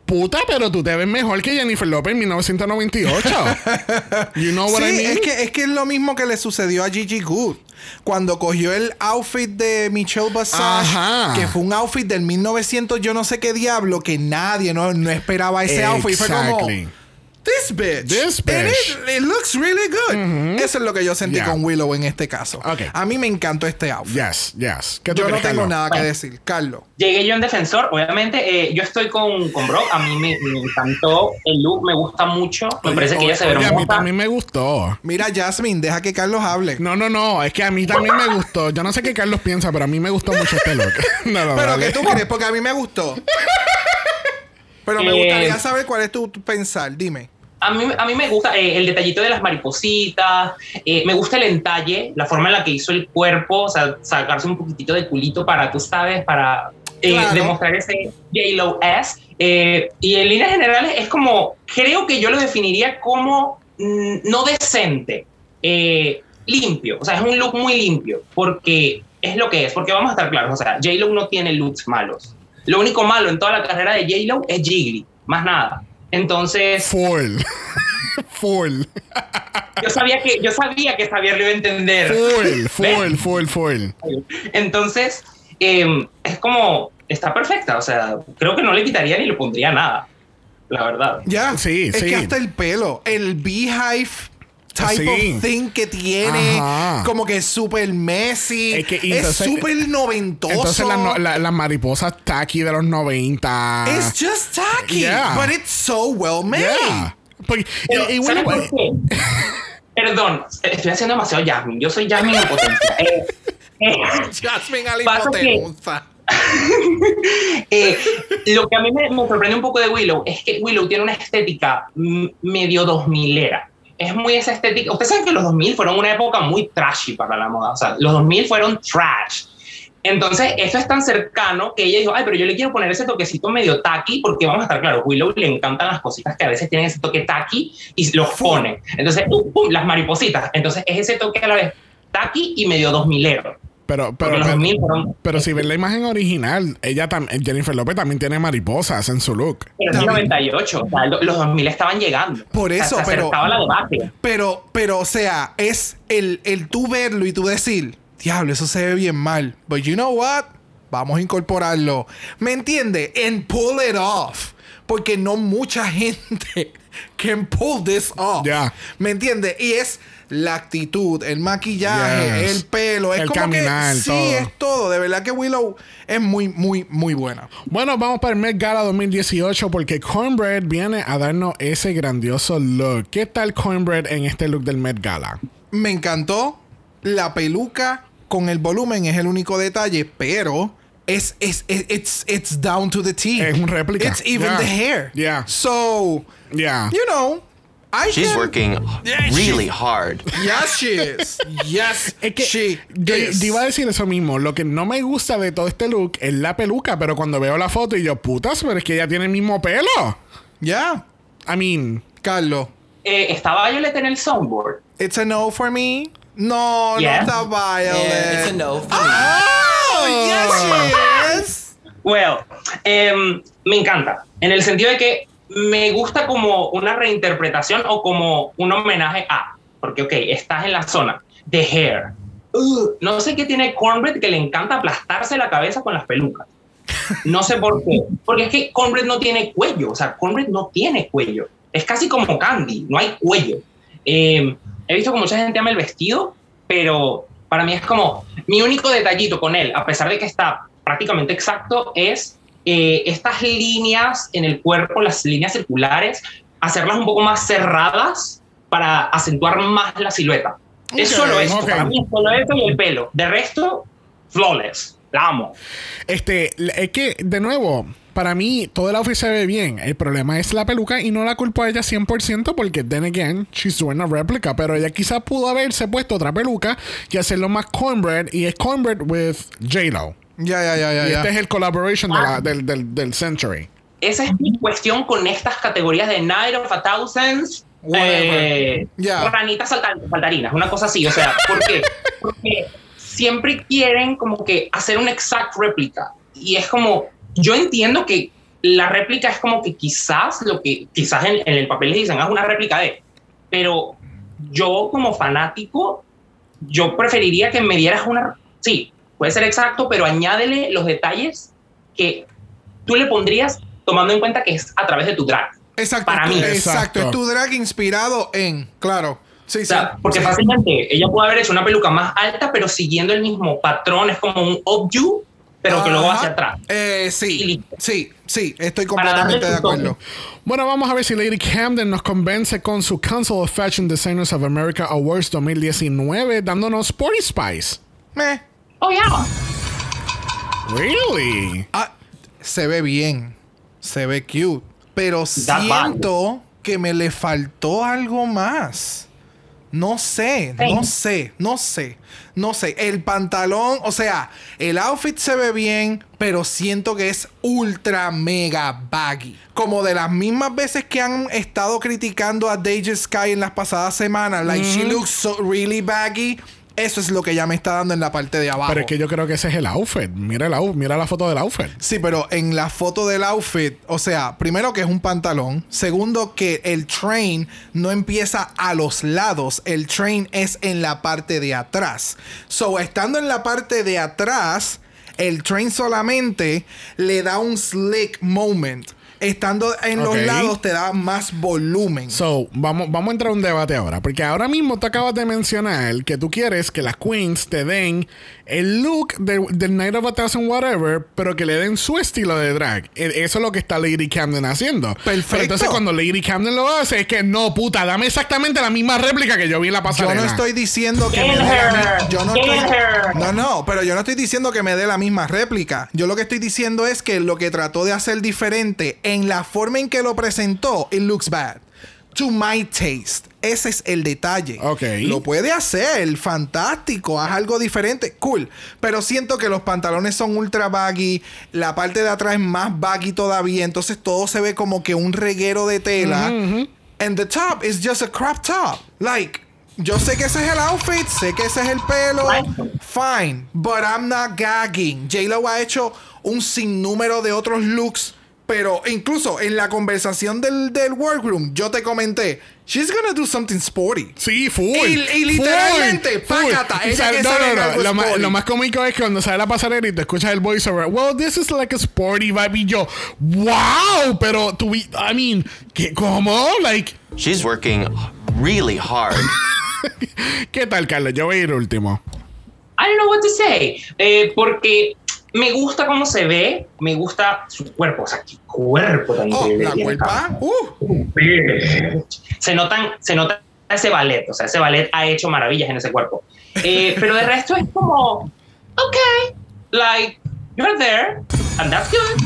puta, pero tú te ves mejor que Jennifer Lopez en 1998. <laughs> you know what sí, I mean? es que, es que es lo mismo que le sucedió a Gigi Good. Cuando cogió el outfit de Michelle Basage, Ajá. que fue un outfit del 1900, yo no sé qué diablo, que nadie no, no esperaba ese outfit. Fue como. This bitch. This And bitch. it, it looks really good. Eso es lo que yo sentí Yeah. con Willow en este caso. Ok. A mí me encantó este outfit. Yes, yes. ¿Qué tú Yo no crees, tengo Carlos? nada que decir. Carlos. Llegué yo en defensor, obviamente. eh, yo estoy con, con Brock. A mí me, me encantó el look, me gusta mucho. Me parece que ella se ve Oye, a mí también me gustó. Mira, Jasmine, deja que Carlos hable. No, no, no. Es que a mí también me gustó. Yo no sé qué Carlos piensa, pero a mí me gustó mucho este look. <laughs> No, no, Pero. ¿qué tú crees? Porque a mí me gustó. <laughs> Pero me Eh, gustaría saber cuál es tu, tu pensar. Dime. A mí, a mí me gusta eh, el detallito de las maripositas, eh, me gusta el entalle, la forma en la que hizo el cuerpo, o sea, sacarse un poquitito de culito para, tú sabes, para eh, Claro. demostrar ese J-Lo-S. Eh, y en líneas generales es como, creo que yo lo definiría como mm, no decente, eh, limpio, o sea, es un look muy limpio, porque es lo que es, porque vamos a estar claros, o sea, J-Lo no tiene looks malos. Lo único malo en toda la carrera de J-Lo es Jiggly, más nada. Entonces, Full. <laughs> full. yo sabía que yo sabía que Javier lo iba a entender. Full, <laughs> full, full, full. Entonces, eh, es como, está perfecta. O sea, creo que no le quitaría ni le pondría nada. La verdad. Ya. Sí, es sí. que hasta el pelo, el beehive type Sí. of thing que tiene, Ajá. como que es súper messy, Es que- súper noventoso. Entonces las la- las mariposas tacky de los 90. It's just tacky, Yeah. but it's so well made. Yeah. Porque- Pero, y- y ¿sabes bueno, por qué? <laughs> Perdón, estoy haciendo demasiado Jasmine. Yo soy Jasmine en potencia. Eh, eh, Jasmine a la hipotenusa. <laughs> Eh, lo que a mí me, me sorprende un poco de Willow es que Willow tiene una estética medio 2000era. Es muy esa estética. Ustedes saben que los 2000 fueron una época muy trashy para la moda. O sea, los 2000 fueron trash. Entonces, esto es tan cercano que ella dijo, ay, pero yo le quiero poner ese toquecito medio tacky porque vamos a estar claros, Willow le encantan las cositas que a veces tienen ese toque tacky y los pone. Entonces, pum, pum, las maripositas. Entonces, es ese toque a la vez tacky y medio 2000ero. Pero, pero, pero, 2000 fueron... pero si ves la imagen original, ella tam- Jennifer López también tiene mariposas en su look. Pero es 98, o sea, lo- los 2000 estaban llegando. Por O sea, eso, se pero- la debacle. Pero, pero, o sea, es el, el tú verlo y tú decir, diablo, eso se ve bien mal. But you know what? Vamos a incorporarlo. ¿Me entiende? And pull it off. Porque no mucha <laughs> gente can pull this off. Ya. ¿Me entiende? Y es la actitud, el maquillaje, Yes. el pelo. Es El como caminar, que sí, todo. es todo. De verdad que Willow es muy, muy, muy buena. Bueno, vamos para el Met Gala 2018 porque Cornbread viene a darnos ese grandioso look. ¿Qué tal Cornbread en este look del Met Gala? Me encantó la peluca con el volumen es el único detalle, pero es es es it's, it's down to the T. Es un réplica. It's even Yeah. the hair. Yeah. So, Yeah. you know, I She's can- working Yeah, really she- hard. Yes, she is. <laughs> Yes, Es que she yo, is. yo iba a decir eso mismo. Lo que no me gusta de todo este look es la peluca, pero cuando veo la foto y yo, putas, pero es que ella tiene el mismo pelo. Yeah, I mean, Carlos. Eh, estaba Violet en el soundboard. It's a no for me. No, Yeah. no está Violet. Yeah, it's a no for me. Oh, yes, she <laughs> is. Well, em, me encanta. En el sentido de que me gusta como una reinterpretación o como un homenaje a. Porque, ok, estás en la zona de hair. No sé qué tiene Cornbread que le encanta aplastarse la cabeza con las pelucas. No sé por qué. Porque es que Cornbread no tiene cuello. O sea, Cornbread no tiene cuello. Es casi como Candy. No hay cuello. Eh, he visto que mucha gente ama el vestido, pero para mí es como mi único detallito con él, a pesar de que está prácticamente exacto, es eh, estas líneas en el cuerpo, las líneas circulares, hacerlas un poco más cerradas para acentuar más la silueta. es Ok, solo eso. ok. Para mí es solo eso y el pelo. De resto, flawless. La amo. Este, es que, de nuevo, para mí todo el outfit se ve bien. El problema es la peluca y no la culpo a ella 100% porque, then again, she's doing a réplica. Pero ella quizás pudo haberse puesto otra peluca y hacerlo más cornbread. Y es cornbread with J-Lo. Ya, ya, ya, ya. y este es el collaboration de Ah. la- del, del, del Century. Esa es mi cuestión con estas categorías de Night of a Thousands. Eh, Ya. Ranitas saltarinas, una cosa así. O sea, ¿por qué? <laughs> Porque siempre quieren como que hacer una exact réplica. Y es como, yo entiendo que la réplica es como que quizás lo que, quizás en, en el papel les dicen, haz una réplica de. Pero yo como fanático, yo preferiría que me dieras una, sí, puede ser exacto, pero añádele los detalles que tú le pondrías tomando en cuenta que es a través de tu drag. Exacto, para mí. Exacto, Exacto. es tu drag inspirado en. Claro. Sí, O sea, sí. porque sí. fácilmente ella puede haber hecho una peluca más alta, pero siguiendo el mismo patrón, es como un updo, pero que luego va Ajá. hacia atrás. Eh, sí, sí, sí, estoy completamente de acuerdo. Bueno, vamos a ver si Lady Camden nos convence con su Council of Fashion Designers of America Awards 2019, dándonos Sporty Spice. Meh. Oh, yeah. Really? Ah, se ve bien, se ve cute, pero That siento que me le faltó algo más. No sé, no sé, no sé, no sé. El pantalón, o sea, el outfit se ve bien, pero siento que es ultra mega baggy. Como de las mismas veces que han estado criticando a Deja Sky en las pasadas semanas, like she looks so really baggy. Eso es lo que ya me está dando en la parte de abajo. Pero es que yo creo que ese es el outfit. Mira, el mira la foto del outfit. Sí, pero en la foto del outfit, o sea, primero que es un pantalón, segundo que el train no empieza a los lados, el train es en la parte de atrás. So, estando en la parte de atrás, el train solamente le da un slick moment. Estando en los lados te da más volumen. So, vamos, vamos a entrar a un debate ahora. Porque ahora mismo tú acabas de mencionar que tú quieres que las queens te den el look de- del Night of a Thousand Whatever, pero que le den su estilo de drag. E- Eso es lo que está Lady Camden haciendo. Perfecto. Pero entonces cuando Lady Camden lo hace, es que no, puta, dame exactamente la misma réplica que yo vi en la Yo pasarela. no estoy diciendo que me dé la yo no estoy. No, no, pero yo no estoy diciendo que me dé la misma réplica. Yo lo que estoy diciendo es que lo que trató de hacer diferente en la forma en que lo presentó, it looks bad. To my taste. Ese es el detalle. Ok. Lo puede hacer, fantástico, haz algo diferente, cool. Pero siento que los pantalones son ultra baggy, la parte de atrás es más baggy todavía, entonces todo se ve como que un reguero de tela. And the top is just a crop top. Like, yo sé que ese es el outfit, sé que ese es el pelo. Fine, but I'm not gagging. J-Lo ha hecho un sinnúmero de otros looks, pero incluso en la conversación del, del workroom, yo te comenté, she's gonna do something sporty. Sí, full. Y- y literalmente, págata, Y ella sale- que no, no, no. Lo más, sporty. lo más cómico es que cuando sale la pasarela y te escuchas el voiceover. Well, this is like a sporty vibe. Y yo, wow. Pero tú, I mean, ¿qué, ¿cómo? Like, She's working really hard. <laughs> ¿qué tal, Carlos? Yo voy a ir último. I don't know what to say. Eh, porque me gusta cómo se ve, me gusta su cuerpo. O sea, qué cuerpo tan Oh, increíble la culpa. Uh. Se notan, se nota ese ballet. O sea, ese ballet ha hecho maravillas en ese cuerpo. Eh, <laughs> pero de resto es como, ok, like, you're there, and that's good.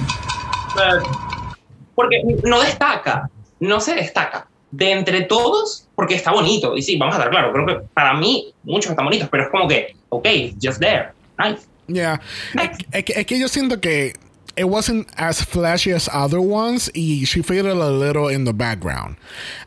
But- porque no destaca, no se destaca. De entre todos, porque está bonito. Y sí, vamos a estar claro, creo que para mí muchos están bonitos, pero es como que, ok, just there. Nice. Yeah. Es, que, es que yo siento que it wasn't as flashy as other ones y she faded a little in the background.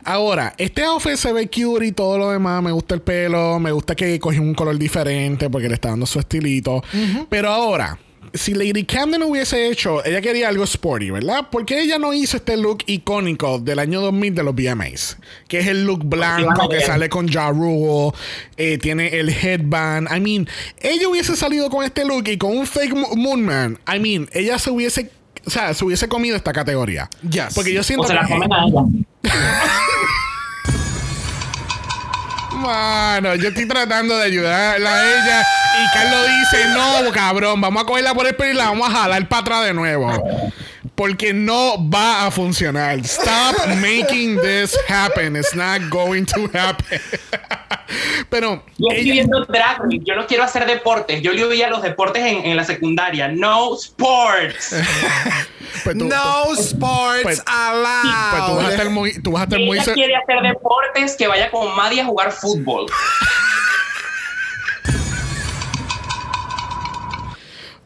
Ahora, este outfit se ve cute y todo lo demás. Me gusta el pelo, me gusta que cogió un color diferente porque le está dando su estilito. Pero ahora, si Lady Camden hubiese hecho, ella quería algo sporty, ¿verdad? ¿Por qué ella no hizo este look icónico del año 2000 de los VMAs? Que es el look blanco que sale con Ja Rule, eh, tiene el headband. I mean, ella hubiese salido con este look y con un fake Mo- Moonman. I mean, ella se hubiese, o sea, se hubiese comido esta categoría. Yes. Porque yo siento O se la que- comen a ella. <laughs> Mano, yo estoy tratando de ayudarla a ella y Carlos dice, no, cabrón, vamos a cogerla por el pelo y la vamos a jalar para atrás de nuevo. Porque no va a funcionar. Stop <laughs> making this happen. It's not going to happen. <laughs> Pero Yo estoy ella- viendo Drag yo no quiero hacer deportes. Yo le oía los deportes en, en la secundaria. No sports. <laughs> pues tú- No sports pues- pues tú vas a allowed. estar muy, tú vas a estar Si muy ella quiere hacer deportes, que vaya con Maddie a jugar fútbol.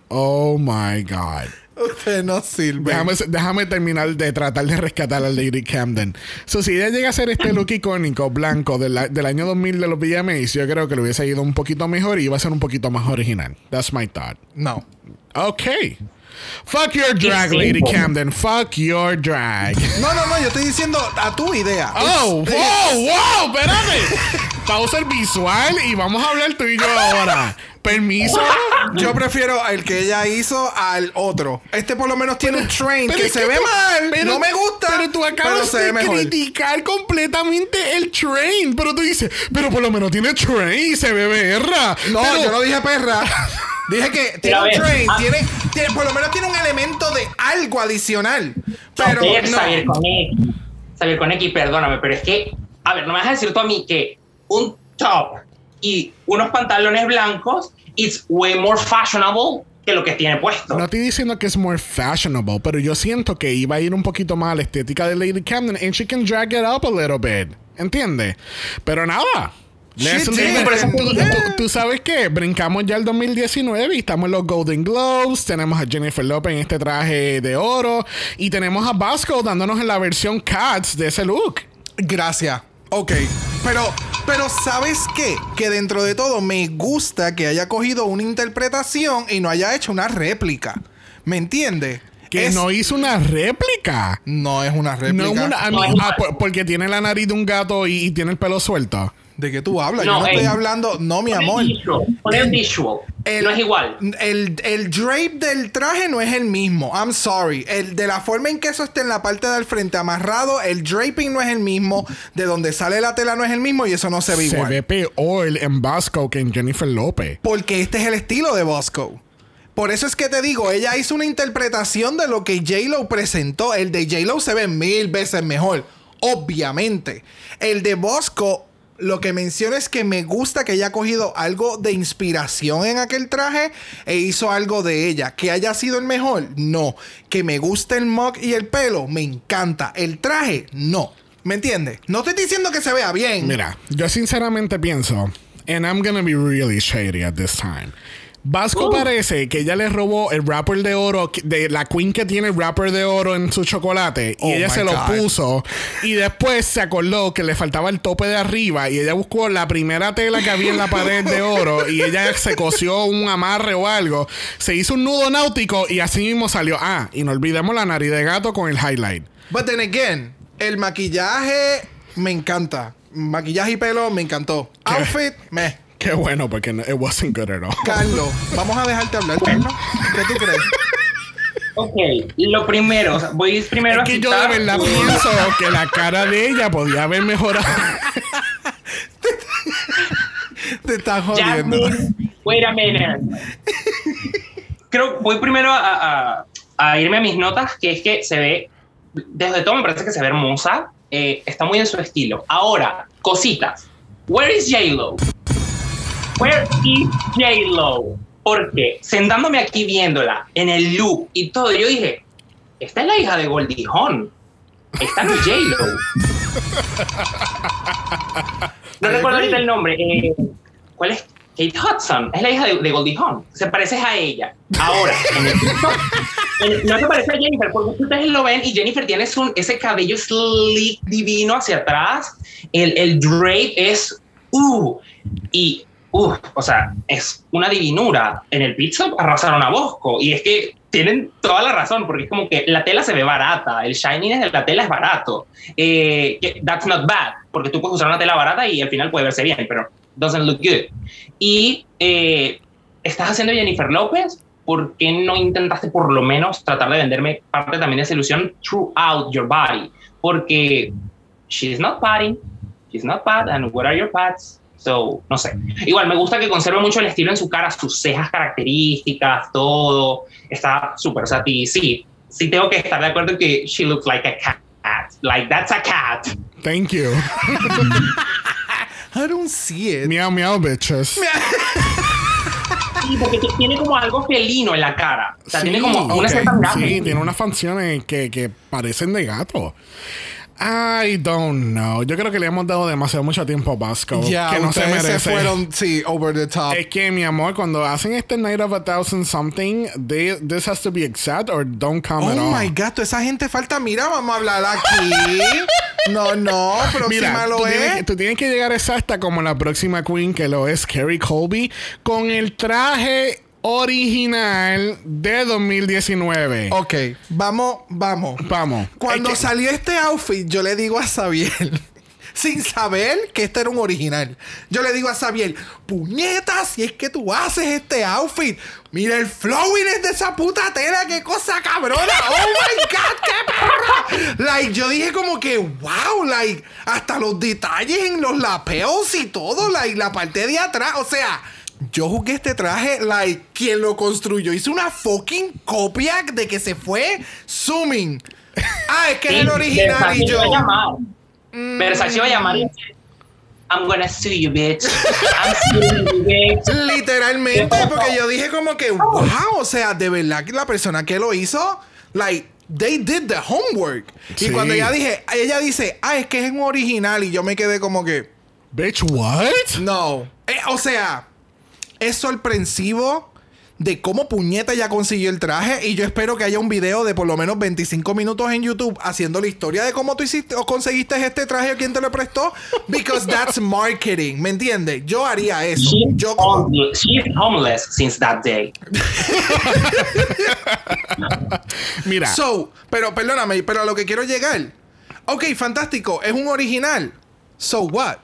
Oh my God. Usted no sirve. Déjame, déjame terminar de tratar de rescatar a Lady Camden. So, si ella llega a ser este look icónico blanco del, del año 2000 de los VMAs, yo creo que le hubiese ido un poquito mejor y iba a ser un poquito más original. That's my thought. No. Okay. Fuck your drag, Lady simple. Camden. Fuck your drag. No, no, no, yo estoy diciendo a tu idea. Oh, It's- wow, wow, espérate. Pausa el visual y vamos a hablar tú y yo ahora. Permiso. Yo prefiero el que ella hizo al otro. Este por lo menos tiene un train Pero que se que ve tú- mal. pero- no me gusta. Pero tú acabas de mejor. criticar completamente el train. Pero tú dices, pero por lo menos tiene train y se ve berra. No, Pero- yo no dije perra. Dije que tiene un train, ah. tiene, tiene- por lo menos tiene un elemento de algo adicional. Pero ver, no. Xavier con X. Xavier con X, perdóname, pero es que, a ver, no me vas a decir tú a mí que un top y unos pantalones blancos is way more fashionable que lo que tiene puesto. No estoy diciendo que es more fashionable, pero yo siento que iba a ir un poquito más a la estética de Lady Camden and she can drag it up a little bit. ¿Entiendes? Pero nada. Eso- ¿Tú, tú- tú sabes qué? Brincamos ya el 2019 y estamos en los Golden Globes. Tenemos a Jennifer Lopez en este traje de oro. Y tenemos a Basco dándonos en la versión Cats de ese look. Gracias. Ok. Pero, pero ¿sabes qué? Que dentro de todo me gusta que haya cogido una interpretación y no haya hecho una réplica. ¿Me entiendes? Que Es- no hizo una réplica. no es una réplica. No es una. a mí- No es ah, una- por- porque tiene la nariz de un gato y, y tiene el pelo suelto. ¿De qué tú hablas? No, Yo no estoy hablando. No, mi amor. visual, pon el visual. El- no es igual. El, el drape del traje no es el mismo. I'm sorry. El de la forma en que eso esté en la parte del frente amarrado, el draping no es el mismo. De donde sale la tela no es el mismo y eso no se ve Se igual. ve peor en Basco que en Jennifer Lopez. Porque este es el estilo de Bosco. Por eso es que te digo, ella hizo una interpretación de lo que J-Lo presentó. El de J-Lo se ve mil veces mejor, obviamente. El de Bosco, lo que menciono es que me gusta que ella ha cogido algo de inspiración en aquel traje e hizo algo de ella. Que haya sido el mejor, no. Que me guste el mug y el pelo, me encanta. El traje, no. ¿Me entiendes? No te estoy diciendo que se vea bien. Mira, yo sinceramente pienso, and I'm gonna be really shady at this time. Vasco parece que ella le robó el wrapper de oro de la queen que tiene el wrapper de oro en su chocolate y Oh ella se lo puso y después se acordó que le faltaba el tope de arriba y ella buscó la primera tela que había en la pared de oro y ella se cosió un amarre o algo, se hizo un nudo náutico y así mismo salió. Ah, y no olvidemos la nariz de gato con el highlight. But then again, el maquillaje me encanta. Maquillaje y pelo me encantó. Outfit, me. Qué bueno porque no, it wasn't good at all. Carlos, vamos a dejarte hablar, Carlos. ¿Qué tú crees? Ok, lo primero, o sea, voy primero Es a que yo de verdad pienso que la cara de ella podía haber mejorado. <laughs> Te estás jodiendo. Jasmine, wait a minute. Creo voy primero a, a- a irme a mis notas, que es que se ve, desde todo me parece que se ve hermosa, eh, está muy en su estilo. Ahora, cositas. Where is J-Lo? Where is J-Lo? Porque sentándome aquí viéndola en el look y todo, yo dije, esta es la hija de Goldie Hawn. Esta no es J-Lo. No recuerdo ahorita el nombre. eh, ¿Cuál es? Kate Hudson. Es la hija de, de Goldie Hawn. Se parece a ella. Ahora, en el TikTok, en- no se parece a Jennifer, porque ustedes lo ven y Jennifer tiene su- ese cabello slick divino hacia atrás. El, el drape es. Uh, y. Uh, o sea, es una divinura. En el stop arrasaron a Bosco. Y es que tienen toda la razón, porque es como que la tela se ve barata. El shininess de la tela es barato. Eh, that's not bad, porque tú puedes usar una tela barata y al final puede verse bien, pero doesn't look good. Y eh, estás haciendo Jennifer López, ¿por qué no intentaste por lo menos tratar de venderme parte también de esa ilusión throughout your body? Porque she's not padding, she's not pad, and what are your pads? So, no sé. Igual, me gusta que conserve mucho el estilo en su cara, sus cejas características, todo. Está súper, o sea, ti- sí, sí tengo que estar de acuerdo que she looks like a cat. Like, that's a cat. Thank you. <laughs> I don't see it. meow, meow, bitches. <laughs> Sí, porque tiene como algo felino en la cara. O sea, tiene Sí, como una cierta Sí, tiene unas funciones que, que parecen de gato. I don't know. Yo creo que le hemos dado demasiado mucho tiempo a Vasco. Ya, que no se merece. se fueron, sí, over the top. Es que, mi amor, cuando hacen este Night of a Thousand Something, they- this has to be exact or don't come at Oh all. my god, toda esa gente falta. Mira, vamos a hablar aquí. <laughs> No, no, próxima Mira, lo tú es. tienes, tú tienes que llegar exacta como la próxima Queen, que lo es Carrie Colby, con el traje original de 2019. Ok, vamos, vamos. Vamos. Cuando Es que- salió este outfit, yo le digo a Xavier, <laughs> sin saber que este era un original, yo le digo a Xavier, puñetas, si es que tú haces este outfit, mira el flowing de esa puta tela, qué cosa cabrona, oh my god, qué perra. Like, yo dije como que, wow, like, hasta los detalles en los lapeos y todo, like, la parte de atrás, o sea... Yo jugué este traje, like, quien lo construyó hizo una fucking copia de que se fue zooming. Ah, es que es el original y yo. iba a llamar. Versace iba a llamar y I'm gonna sue you, bitch. I'm suing you, bitch. Literalmente, porque yo dije como que, wow, o sea, de verdad que la persona que lo hizo, like, they did the homework. Y cuando ella dije, ella dice, ah, es que es un original, y yo me quedé como que, Bitch, what? no. Eh, o sea, es sorpresivo de cómo puñeta ya consiguió el traje y yo espero que haya un video de por lo menos 25 minutos en YouTube haciendo la historia de cómo tú hiciste o conseguiste este traje o quién te lo prestó because that's marketing, ¿me entiendes? Yo haría eso. She's, Yo. She's homeless since that day. <laughs> Mira. So, pero perdóname, pero a lo que quiero llegar. Ok, fantástico, es un original. So what?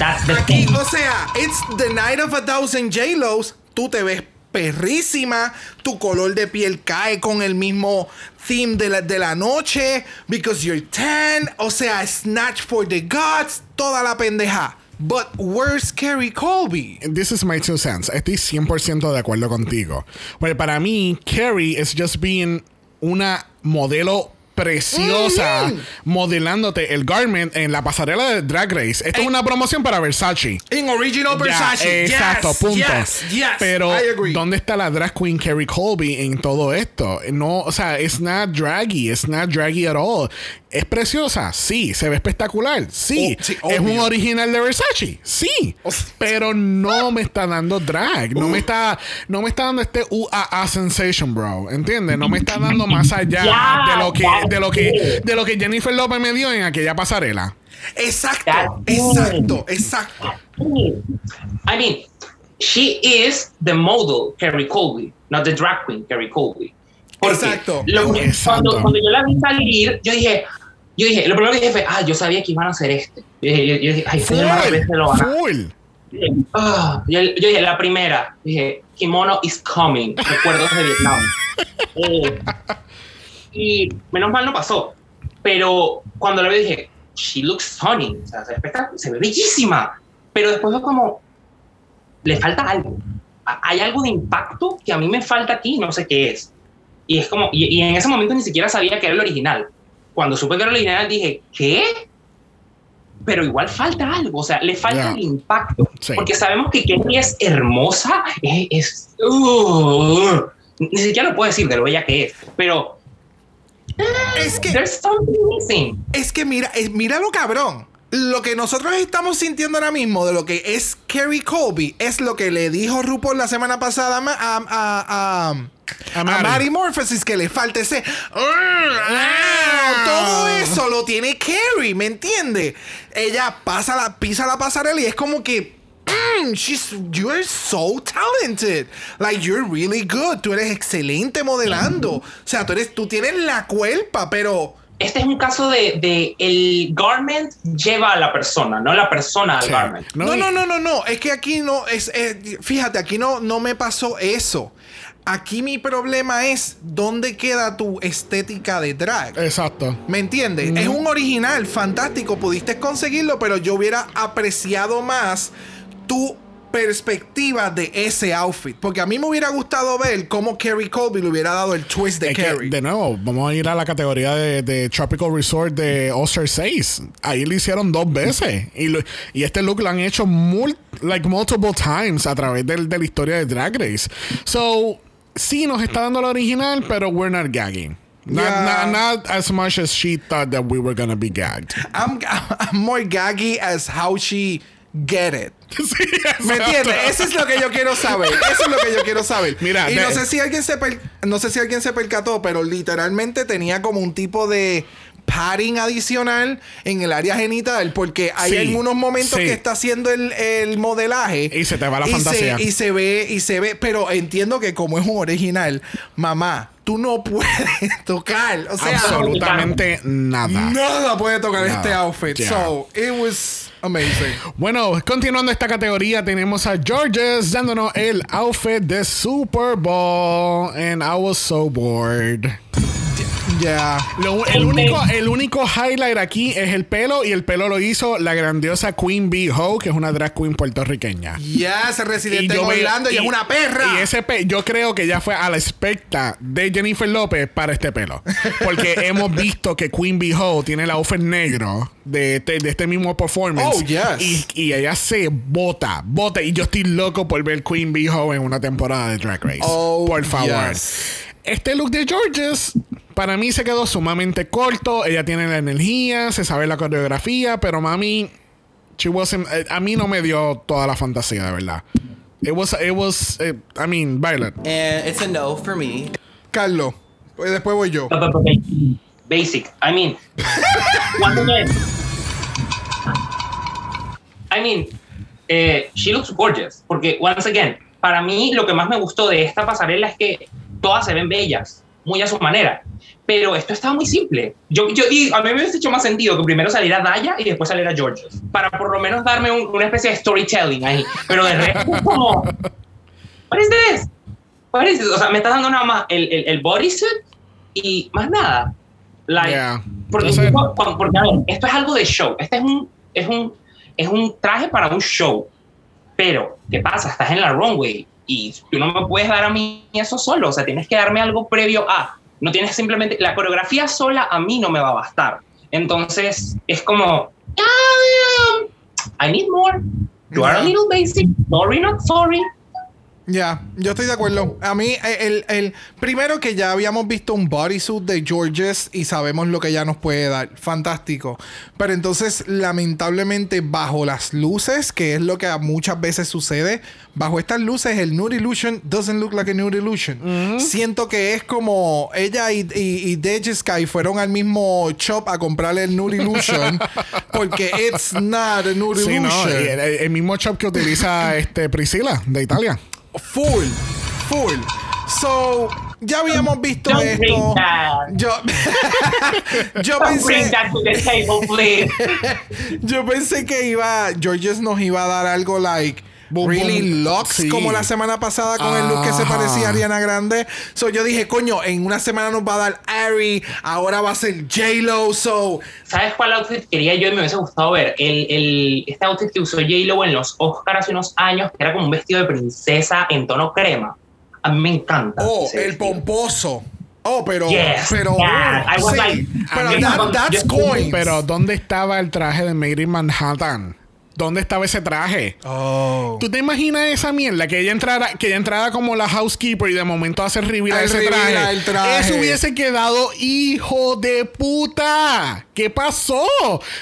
That's the Aquí, thing. o sea, it's the night of a thousand J-Los. Tú te ves perrísima. Tu color de piel cae con el mismo theme de la, de la noche. Because you're tan. O sea, Snatch for the Gods. Toda la pendeja. But where's Carrie Colby? This is my two cents. Estoy 100% de acuerdo contigo. Porque para mí, Carrie is just being una modelo preciosa modelándote el garment en la pasarela de Drag Race. Esto es una promoción para Versace. In original Ya, Versace. exacto, punto. Yes, yes, Pero. ¿dónde está la drag queen Carrie Colby en todo esto? No, o sea, it's not draggy, it's not draggy at all. ¿Es preciosa? Sí. ¿Se ve espectacular? Sí. Oh, sí, ¿Es un original de Versace? Sí. Oh. Pero no me está dando drag. No me está, no me está dando este UAA sensation, bro. ¿Entiendes? No me está dando más allá de lo que, de lo que, de lo que Jennifer López me dio en aquella pasarela. Exacto, exacto, exacto. I mean, she is the model Carrie Colby, not the drag queen Carrie Colby. Porque Exacto. lo- Exacto. Cuando, cuando yo la vi salir, yo dije, yo dije, lo primero que dije fue, ah, yo sabía que iban a hacer este. Yo dije, yo, yo dije ay, Full. este hermano se lo van a Full. ah, yo, yo dije, la primera, dije, Kimono is coming, recuerdos de Vietnam. <laughs> Eh, y menos mal no pasó. Pero cuando la vi dije, she looks stunning, o sea, se, se ve bellísima. Pero después fue como, le falta algo. Hay algo de impacto que a mí me falta aquí, no sé qué es. Y es como, y, y en ese momento ni siquiera sabía que era el original. Cuando supe que era el original dije, ¿qué? Pero igual falta algo, o sea, le falta el impacto. Sí. Porque sabemos que Kelly es hermosa, es... es- uh, ni siquiera lo puedo decir de lo bella que es, pero Es que there's something missing. Es que mira, es- mira lo cabrón. Lo que nosotros estamos sintiendo ahora mismo de lo que es Carrie Colby es lo que le dijo RuPaul la semana pasada a, a, a, a, Mary. Mary Morphosis que le falta ese. Todo eso lo tiene Carrie, ¿me entiende? Ella pasa la, pisa la pasarela y es como que. mm, she's, you're so talented. Like, you're really good. Tú eres excelente modelando. O sea, tú, eres, tú tienes la culpa, pero. Este es un caso de, de el garment lleva a la persona, no la persona al Sí. garment. No, no, no, no, no. Es que aquí no es, es- fíjate, aquí no, no me pasó eso. Aquí mi problema es dónde queda tu estética de drag. Exacto. ¿Me entiendes? Es un original, fantástico, pudiste conseguirlo, pero yo hubiera apreciado más tu perspectiva de ese outfit. Porque a mí me hubiera gustado ver cómo Kerry Colby le hubiera dado el twist de Es que, Kerry. de nuevo, vamos a ir a la categoría de, de Tropical Resort de All-Star 6. Ahí lo hicieron dos veces. Y, lo- y este look lo han hecho mul- like multiple times a través del- de la historia de Drag Race. So, sí nos está dando la original, pero we're not gagging. Not, Yeah. not, not as much as she thought that we were gonna be gagged. I'm, <laughs> I'm more gaggy as how she get it. <laughs> Sí, ¿Me entiendes? Eso es lo que yo quiero saber. Eso es lo que yo quiero saber. Mira, y no sé si alguien se per- no sé si alguien se percató, pero literalmente tenía como un tipo de padding adicional en el área genital porque hay Sí, algunos momentos sí. que está haciendo el, el modelaje Y se te va la y fantasía. se, y se ve y se ve pero entiendo que como es un original mamá tú no puedes <laughs> tocar o sea Absolutamente nada. nada puede tocar Nada. este outfit Yeah. so it was amazing Bueno, continuando esta categoría, tenemos a Georges dándonos el outfit de Super Bowl. And I was so bored. Yeah Lo- el, único, el único highlight aquí es el pelo, y el pelo lo hizo la grandiosa Queen Bee Ho, que es una drag queen puertorriqueña. Yes, residente en Orlando y, es una perra. Y ese pe- yo creo que ya fue a la expecta de Jennifer López para este pelo. Porque <laughs> hemos visto que Queen Bee Ho tiene el outfit negro de este, de este mismo performance. Oh, yes. Y, y ella se bota, bota. Y yo estoy loco por ver Queen Bee Ho en una temporada de Drag Race. Oh, por favor. yes. Este look de Georges para mí se quedó sumamente corto. Ella tiene la energía, se sabe la coreografía, pero mami, she wasn't- eh, a mí no me dio toda la fantasía, de verdad. It was, it was, eh, I mean, Violet. And it's a no for me. Carlos, pues después voy yo. Basic. I mean. I mean, eh, she looks gorgeous. Porque, once again, para mí lo que más me gustó de esta pasarela es que todas se ven bellas, muy a su manera. Pero esto estaba muy simple. Yo, yo digo, a mí me hubiese hecho más sentido que primero saliera Daya y después saliera Georges. Para por lo menos darme un- una especie de storytelling ahí. Pero de resto, es como. What is this? What is this? O sea, me está dando nada más el, el, el bodysuit y más nada. Like, Yeah. porque, porque, a ver, esto es algo de show. Este es un, es un, es un traje para un show. Pero, ¿qué pasa? Estás en la runway y tú no me puedes dar a mí eso solo. O sea, tienes que darme algo previo a. No tienes simplemente. La coreografía sola a mí no me va a bastar. Entonces, es como. "Ah, I need more. You are a little basic. Sorry, not sorry. Ya, yo estoy de acuerdo. A mí, eh, el, el- primero que ya habíamos visto un bodysuit de Georges y sabemos lo que ella nos puede dar. Fantástico. Pero entonces, lamentablemente, bajo las luces, que es lo que muchas veces sucede, bajo estas luces, el Nude Illusion doesn't look like a Nude Illusion. Siento que es como ella y, y, y Deji Sky fueron al mismo shop a comprarle el Nude Illusion <laughs> porque it's not a Nude Sí, no, Illusion. y el, el mismo shop que utiliza este Priscila de Italia. Full, full. So, ya habíamos visto Don't esto. bring that. Yo, <laughs> yo Don't bring pensé, that to the table, please. <laughs> yo pensé que iba, Georges nos iba a dar algo like Boom, really boom. Sí. como la semana pasada con el look que se parecía a Ariana Grande. So yo dije, coño, en una semana nos va a dar Ari, ahora va a ser J Lo. So ¿Sabes cuál outfit quería yo y me hubiese gustado ver? El, el, este outfit que usó J-Lo en los Oscars hace unos años, que era como un vestido de princesa en tono crema. A mí me encanta. Oh, el vestido. pomposo. Oh, pero. Yes, pero. yeah, I was sí, like- pero that- that's coins. Pero ¿dónde estaba el traje de in Manhattan? ¿Dónde estaba ese traje? Oh. ¿Tú te imaginas esa mierda? Que ella entrara, que ella entrara como la housekeeper y de momento hace reveal Al ese traje. el traje. Eso hubiese quedado hijo de puta. ¿Qué pasó?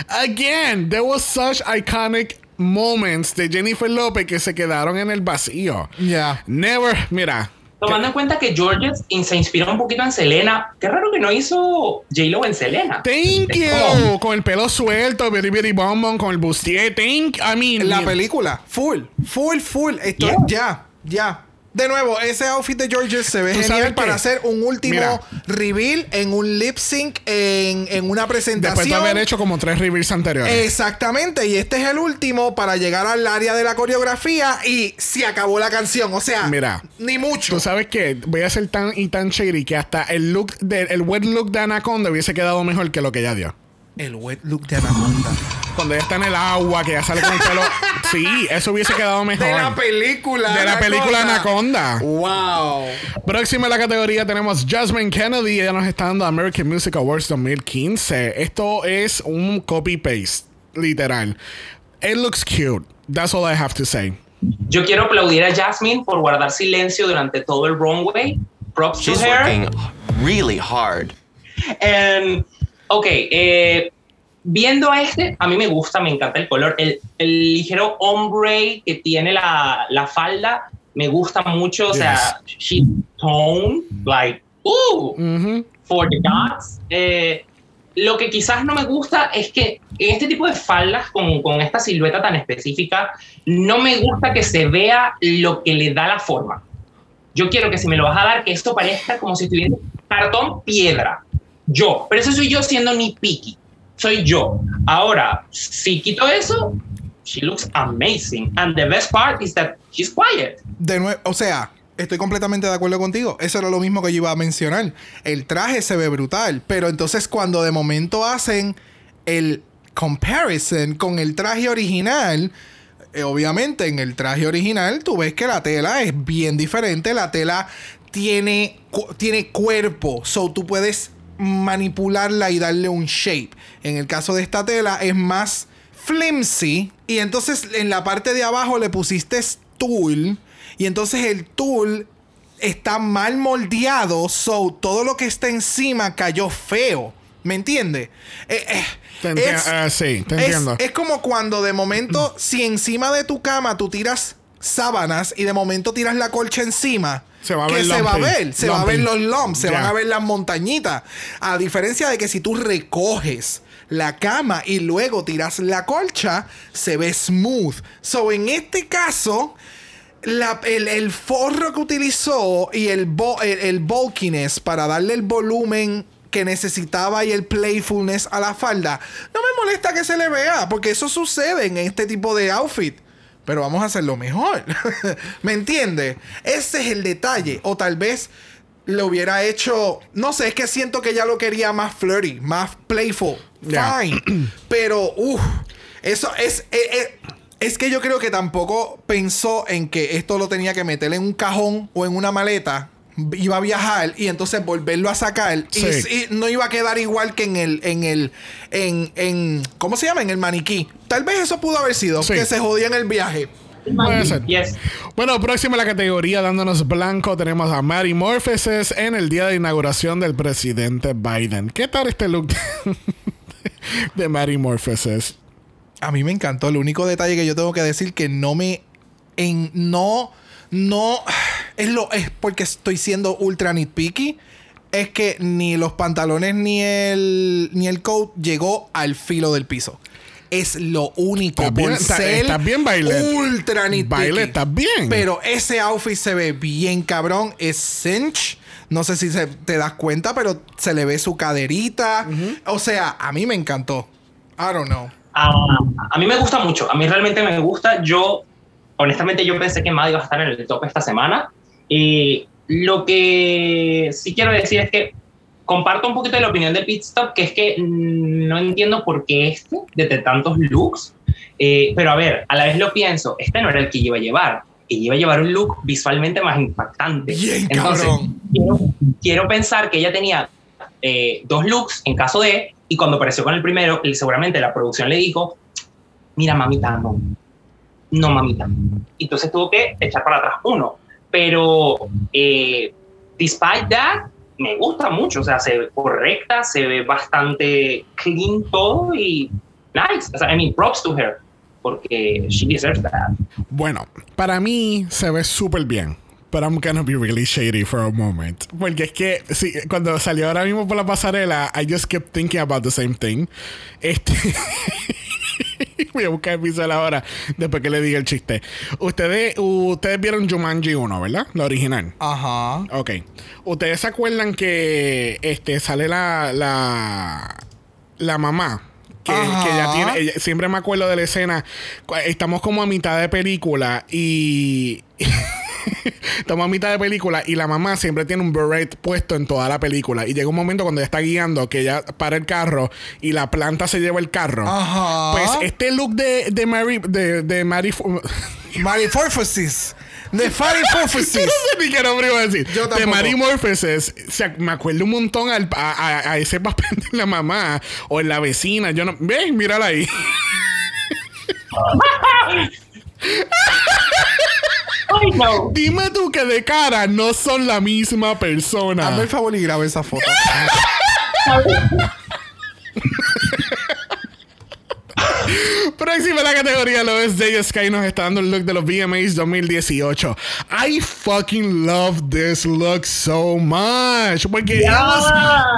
Again, there was such iconic moments de Jennifer Lopez que se quedaron en el vacío. Yeah. Never, mira. Tomando en cuenta que Georges se inspiró un poquito en Selena, qué raro que no hizo J-Lo en Selena. Thank Es you. como- Con el pelo suelto, bitty bitty bom bom, con el bustier. Thank, I mean. La mira. película, full, full, full. Esto Yeah. ya, ya. De nuevo, ese outfit de Georges se ve ¿Tú genial para hacer un último Mira. reveal en un lip sync en, en una presentación. Después de haber hecho como tres reveals anteriores. Exactamente, y este es el último para llegar al área de la coreografía y se acabó la canción. O sea, Mira. ni mucho. Tú sabes que voy a ser tan y tan shady que hasta el look de, el wet look de Anaconda hubiese quedado mejor que lo que ella dio. El wet look de Anaconda. Cuando ella está en el agua, que ya sale con el pelo. <laughs> Sí, eso hubiese quedado mejor. De la película. De la película Anaconda. Wow. Próxima en la categoría tenemos Jasmine Kennedy. Ella nos está dando American Music Awards 2015. Esto es un copy-paste, literal. It looks cute. That's all I have to say. Yo quiero aplaudir a Jasmine por guardar silencio durante todo el runway. Props She's to her. working really hard. And, ok, eh, viendo a este, a mí me gusta, me encanta el color. El, el ligero ombre que tiene la, la falda me gusta mucho. O sea, she's toned, like, ooh, Ujú. for the gods. Eh, lo que quizás no me gusta es que en este tipo de faldas, con, con esta silueta tan específica, no me gusta que se vea lo que le da la forma. Yo quiero que si me lo vas a dar, que esto parezca como si estuviera cartón piedra. Yo, pero eso soy yo siendo ni picky. Soy yo. Ahora, si quito eso, she looks amazing. And the best part is that she's quiet. De nuevo, o sea, estoy completamente de acuerdo contigo. Eso era lo mismo que yo iba a mencionar. El traje se ve brutal, pero entonces cuando de momento hacen el comparison con el traje original, eh, obviamente en el traje original tú ves que la tela es bien diferente. La tela tiene, tiene cuerpo, so tú puedes manipularla y darle un shape. En el caso de esta tela es más flimsy y entonces en la parte de abajo le pusiste tool y entonces el tool está mal moldeado, so todo lo que está encima cayó feo. ¿Me entiendes? Eh, eh, Te es- ah, sí, te es- entiendo. es como cuando de momento, <clears throat> si encima de tu cama tú tiras sábanas y de momento tiras la colcha encima, Se va a que ver se va a ver, se va a ver los lumps, se van a ver las montañitas. A diferencia de que si tú recoges la cama y luego tiras la colcha, se ve smooth. So, en este caso, la- el, el forro que utilizó y el, bo- el, el bulkiness para darle el volumen que necesitaba y el playfulness a la falda, no me molesta que se le vea, porque eso sucede en este tipo de outfit. Pero vamos a hacerlo mejor. <laughs> ¿Me entiendes? Ese es el detalle. O tal vez lo hubiera hecho. No sé, es que siento que ya lo quería más flirty, más playful. Fine. <clears throat> Pero, uff. Eso es. eh, eh, es que yo creo que tampoco pensó en que esto lo tenía que meter en un cajón o en una maleta. Iba a viajar y entonces volverlo a sacar. y- Sí. Y, no iba a quedar igual que en el. En el. En, en. ¿Cómo se llama? En el maniquí. Tal vez eso pudo haber sido. Sí. Que se jodía en el viaje. Puede ser. Yes. Bueno, próxima a la categoría, dándonos blanco, tenemos a Mary Morpheses en el día de inauguración del presidente Biden. ¿Qué tal este look de <laughs> Mary Morpheses? A mí me encantó. El único detalle que yo tengo que decir que no me. En, no. No. Es lo. Es porque estoy siendo ultra nitpicky. Es que ni los pantalones ni el. ni el coat llegó al filo del piso. Es lo único. Estás bien- por está- ser estás bien, Violet. Ultra nitpicky. Violet, estás bien. Pero ese outfit se ve bien cabrón. Es cinch. No sé si se- te das cuenta, pero se le ve su caderita. O sea, a mí me encantó. I don't know. Ah, a mí me gusta mucho, a mí realmente me gusta. Yo, honestamente, yo pensé que Maddie iba a estar en el top esta semana. Y lo que sí quiero decir es que comparto un poquito de la opinión del Pit Stop, que es que no entiendo por qué este, desde tantos looks. Eh, pero a ver, a la vez lo pienso, este no era el que iba a llevar. Ella iba a llevar un look visualmente más impactante. Bien, Entonces. Quiero, quiero pensar que ella tenía eh, dos looks en caso de, y cuando apareció con el primero, seguramente la producción le dijo, mira mamita, no, no mamita. Y Entonces tuvo que echar para atrás uno. Pero, eh, despite that, me gusta mucho, o sea, se ve correcta, se ve bastante clean todo y nice. O sea, I mean, props to her, porque she deserves that. Bueno, para mí se ve súper bien. But I'm gonna be really shady for a moment. Porque es que sí, cuando salió ahora mismo por la pasarela, I just kept thinking about the same thing. Este. <laughs> <laughs> Voy a buscar el visual ahora, después que le diga el chiste. Ustedes, ustedes vieron Jumanji 1, ¿verdad? La original. Ajá. Ok. ¿Ustedes se acuerdan que este sale la la, la mamá? Que, que ella tiene. ella- siempre me acuerdo de la escena. Estamos como a mitad de película y. <laughs> <laughs> estamos a mitad de película y la mamá siempre tiene un beret puesto en toda la película. Y llega un momento cuando ella está guiando que ella para el carro y la planta se lleva el carro. Ajá. Pues este look de, de Mary, de, de Mary, <laughs> <laughs> no Marifórfosis. De Farifórfosis. sé ni qué nombre iba a decir. Yo de Morpheus, o sea, me acuerdo un montón al- a, a- a ese papel de la mamá o en la vecina. Yo no, ¿ves? Mírala ahí. Ay, no. <laughs> Dime tú que de cara no son la misma persona. Hazme el favor y graba esa foto. <laughs> Próxima la categoría lo es Jay Sky nos está dando el look de los VMAs 2018. I fucking love this look so much. Porque it, was,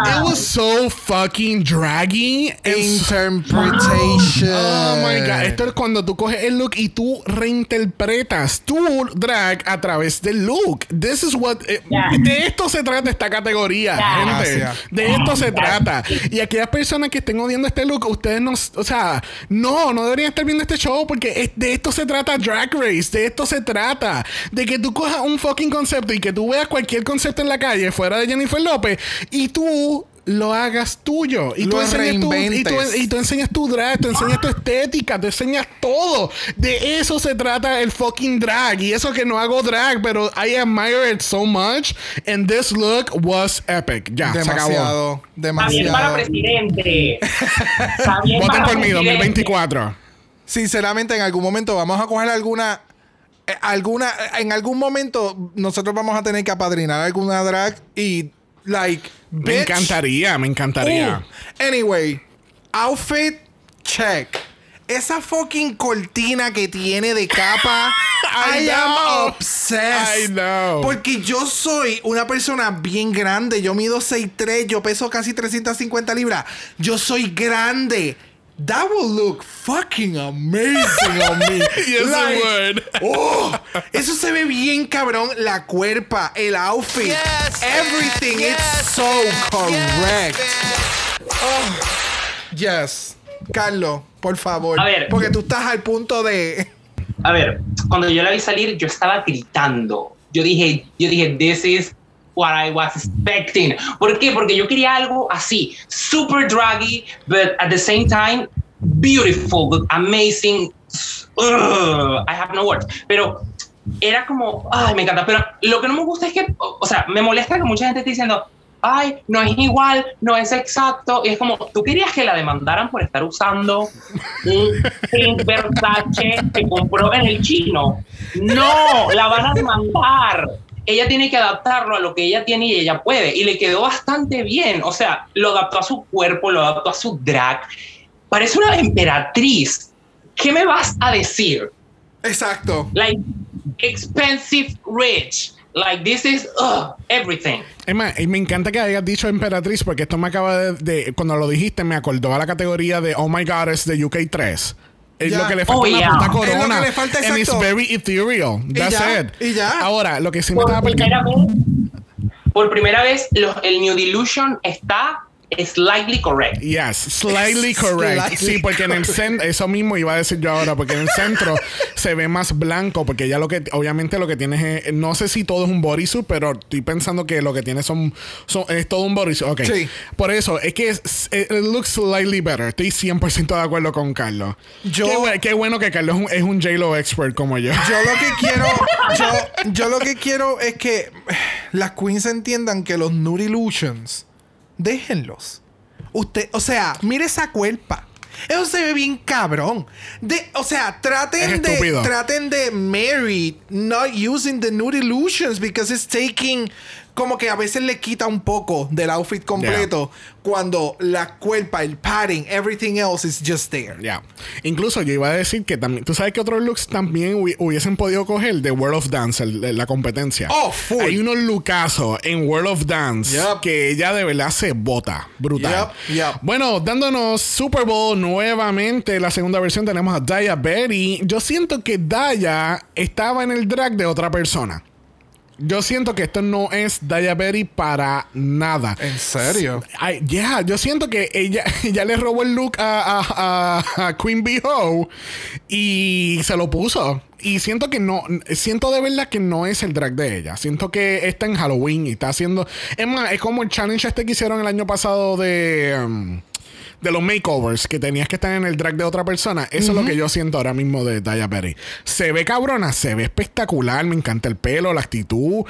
it was so fucking draggy. Interpretation. Oh my god, esto es cuando tú coges el look y tú reinterpretas tu drag a través del look. This is what eh, Yeah. de esto se trata esta categoría, Yeah. gente. Gracias. De esto se trata. Y aquellas personas que estén odiando este look, ustedes no, o sea, no, no deberían estar viendo este show porque es- de esto se trata Drag Race, de esto se trata, de que tú cojas un fucking concepto y que tú veas cualquier concepto en la calle fuera de Jennifer López y tú lo hagas tuyo y Lo tú enseñas tu, y, tú, y tú enseñas tu drag, tú enseñas tu estética, tú enseñas todo. De eso se trata el fucking drag. Y eso que no hago drag, pero I admire it so much. And this look was epic. Ya, se acabó. Demasiado. Bien para Demasiado. presidente. Voten para por mí, presidente. 2024. Sinceramente, en algún momento vamos a coger alguna. eh, alguna en algún momento nosotros vamos a tener que apadrinar alguna drag y like Me encantaría, me encantaría. Uh, anyway, outfit check. Esa fucking cortina que tiene de capa. <laughs> I I, am obsessed. I know. Porque yo soy una persona bien grande. Yo mido 6'3, yo peso casi 350 libras. Yo soy grande. That will look fucking amazing on me. Yes, it would. Oh, eso se ve bien cabrón. La cuerpa, el outfit, everything is so correct. Oh, yes. Carlos, por favor. A ver. Porque tú estás al punto de. A ver, cuando yo la vi salir, yo estaba gritando. Yo dije, yo dije, this is what I was expecting. ¿Por qué? Porque yo quería algo así, super draggy, but at the same time, beautiful, but amazing. Ugh, I have no words. Pero era como, ay, me encanta. Pero lo que no me gusta es que, o sea, me molesta que mucha gente esté diciendo, ay, no es igual, no es exacto. Y es como, tú querías que la demandaran por estar usando un print Versace que compró en el chino. No, la van a demandar. Ella tiene que adaptarlo a lo que ella tiene y ella puede. Y le quedó bastante bien. O sea, lo adaptó a su cuerpo, lo adaptó a su drag. Parece una emperatriz. ¿Qué me vas a decir? Exacto. Like, expensive rich. Like, this is ugh, everything. Más, y me encanta que hayas dicho emperatriz porque esto me acaba de, de- Cuando lo dijiste, me acordó a la categoría de Oh My God, es de UK 3. Es Ya. lo que le falta Oh, una puta Es lo que corona. le falta, And it's very ethereal. That's ya, it. y ya. Ahora, lo que sí me Por estaba primera vez, por primera vez los- el New Delusion está slightly correct. Yes, slightly <laughs> correct. Slightly sí, porque en el centro, eso mismo iba a decir yo ahora, porque en el centro <laughs> se ve más blanco, porque ya lo que, obviamente lo que tienes es, no sé si todo es un bodysuit, pero estoy pensando que lo que tiene son, son es todo un bodysuit. Ok. Sí. Por eso, es que es, it looks slightly better. Estoy 100% de acuerdo con Carlos. Yo- Qué, bu- qué bueno que Carlos es un, es un J-Lo expert como yo. Yo lo que <laughs> quiero, yo, yo lo que quiero es que las queens entiendan que los nude illusions, déjenlos. Usted, o sea, mire esa cuerpa. Eso se ve bien cabrón. De, o sea, traten de, traten de marry not using the nude illusions because it's taking como que a veces le quita un poco del outfit completo cuando la cuerpa, el padding, everything else is just there. Ya. Incluso yo iba a decir que también. ¿Tú sabes que otros looks también hubi- hubiesen podido coger de World of Dance, el- la competencia? Oh, full. Hay unos lookazos en World of Dance que ella de verdad se bota. Brutal. Yup, yup. Bueno, dándonos Super Bowl nuevamente, la segunda versión, tenemos a Daya Berry. Yo siento que Daya estaba en el drag de otra persona. Yo siento que esto no es Daya Berry para nada. ¿En serio? Ay, yeah, yo siento que ella, <laughs> ella le robó el look a, a- a- a Queen Bee Ho y se lo puso. Y siento que no, siento de verdad que no es el drag de ella. Siento que está en Halloween y está haciendo. Es más, es como el challenge este que hicieron el año pasado de. um, de los makeovers, que tenías que estar en el drag de otra persona. Eso es lo que yo siento ahora mismo de Daya Berry. Se ve cabrona, se ve espectacular, me encanta el pelo, la actitud.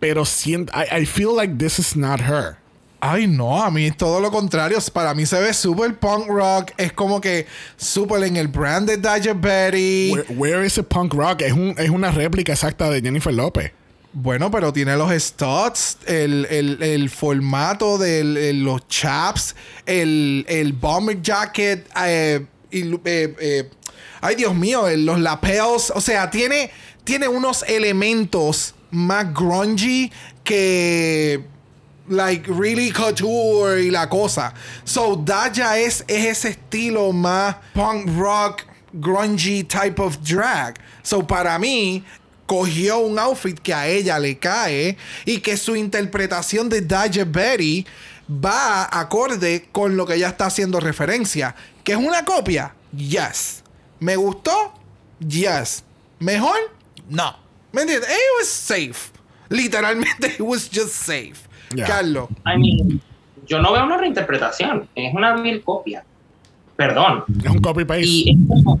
Pero siento. I, I feel like this is not her. Ay, no, a mí todo lo contrario. Para mí se ve súper punk rock. Es como que súper en el brand de Daya Betty. Where, where is it punk rock? Es, un, es una réplica exacta de Jennifer López. Bueno, pero tiene los studs, el, el- el formato de los chaps, el, el bomber jacket, eh, y, eh, eh, ay Dios mío, los lapels, o sea, tiene, tiene unos elementos más grungy que like really couture y la cosa. So Daya es, es ese estilo más punk rock, grungy type of drag. So para mí cogió un outfit que a ella le cae y que su interpretación de Daya Betty va acorde con lo que ella está haciendo referencia. ¿Que es una copia? Yes. ¿Me gustó? Yes. ¿Mejor? No. ¿Me entiendes? It was safe. Literalmente, it was just safe. Yeah. Carlos. I mean, yo no veo una reinterpretación, es una vil copia. Perdón. Es un copy paste. Y es como-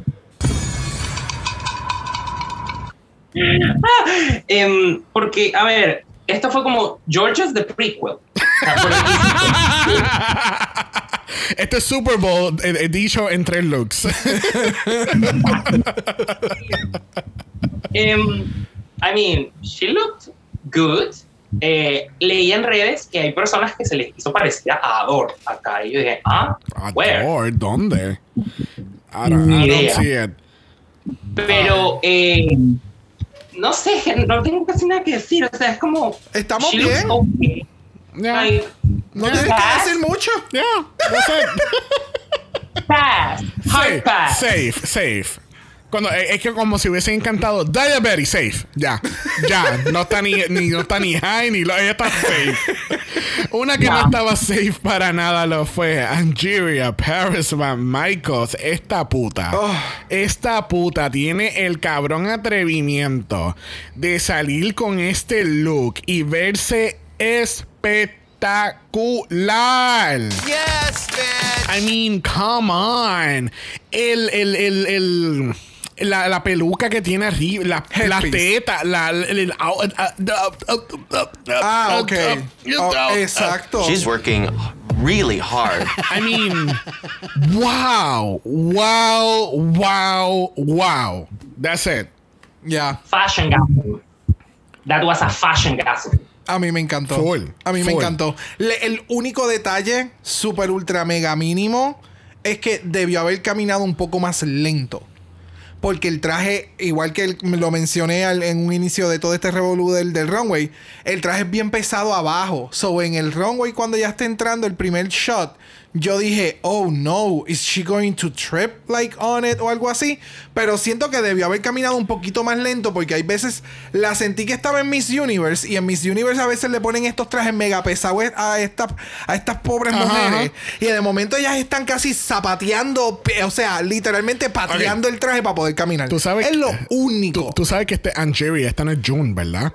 <laughs> Em, porque, a ver, esto fue como George's the prequel. <laughs> Este es Super Bowl eh, eh, dicho en tres looks. Em, I mean, she looked good. Eh, leí en redes que hay personas que se les hizo parecida a Ador acá. Y yo dije, ah, where? Adore, ¿dónde? I don't, I don't see it. Pero, eh, no sé, <laughs> no tengo casi nada que decir. O sea, es como. Estamos bien. okay. Yeah. Like, No tienes que pass, decir mucho. Yeah, that's it. pass, hard safe, pass. safe, safe. Cuando, eh, es que como si hubiesen encantado Diabetes, safe. Ya, ya. No está ni, ni, no está ni high ni lo, ella está safe. Una que no estaba safe para nada lo fue Angeria Paris Van Michaels. Esta puta. Oh. Esta puta tiene el cabrón atrevimiento de salir con este look y verse espectacular. Yes, man. I mean, come on. El, el, el, el- la, la peluca que tiene arriba, la, la teta, la, el, ah, Ah, ok. Oh, exacto. She's working really hard. <laughs> I mean, wow, wow, wow, wow. That's it. Ya. Fashion gasm. That was a fashion gasm. A mí me encantó. Full, a mí me full. encantó. Le- el único detalle, súper ultra mega mínimo, es que debió haber caminado un poco más lento. Porque el traje, igual que lo mencioné en un inicio de todo este revolú del, del runway, el traje es bien pesado abajo. So, en el runway, cuando ya está entrando el primer shot, yo dije, oh no, is she going to trip like on it o algo así? Pero siento que debió haber caminado un poquito más lento porque hay veces la sentí que estaba en Miss Universe y en Miss Universe a veces le ponen estos trajes mega pesados a, estas a estas pobres Ajá, mujeres ajá. y de momento ellas están casi zapateando, o sea, literalmente pateando el traje para poder caminar. Tú sabes es lo que- único. Tú, tú sabes que este Angeria, esta no es June, ¿verdad?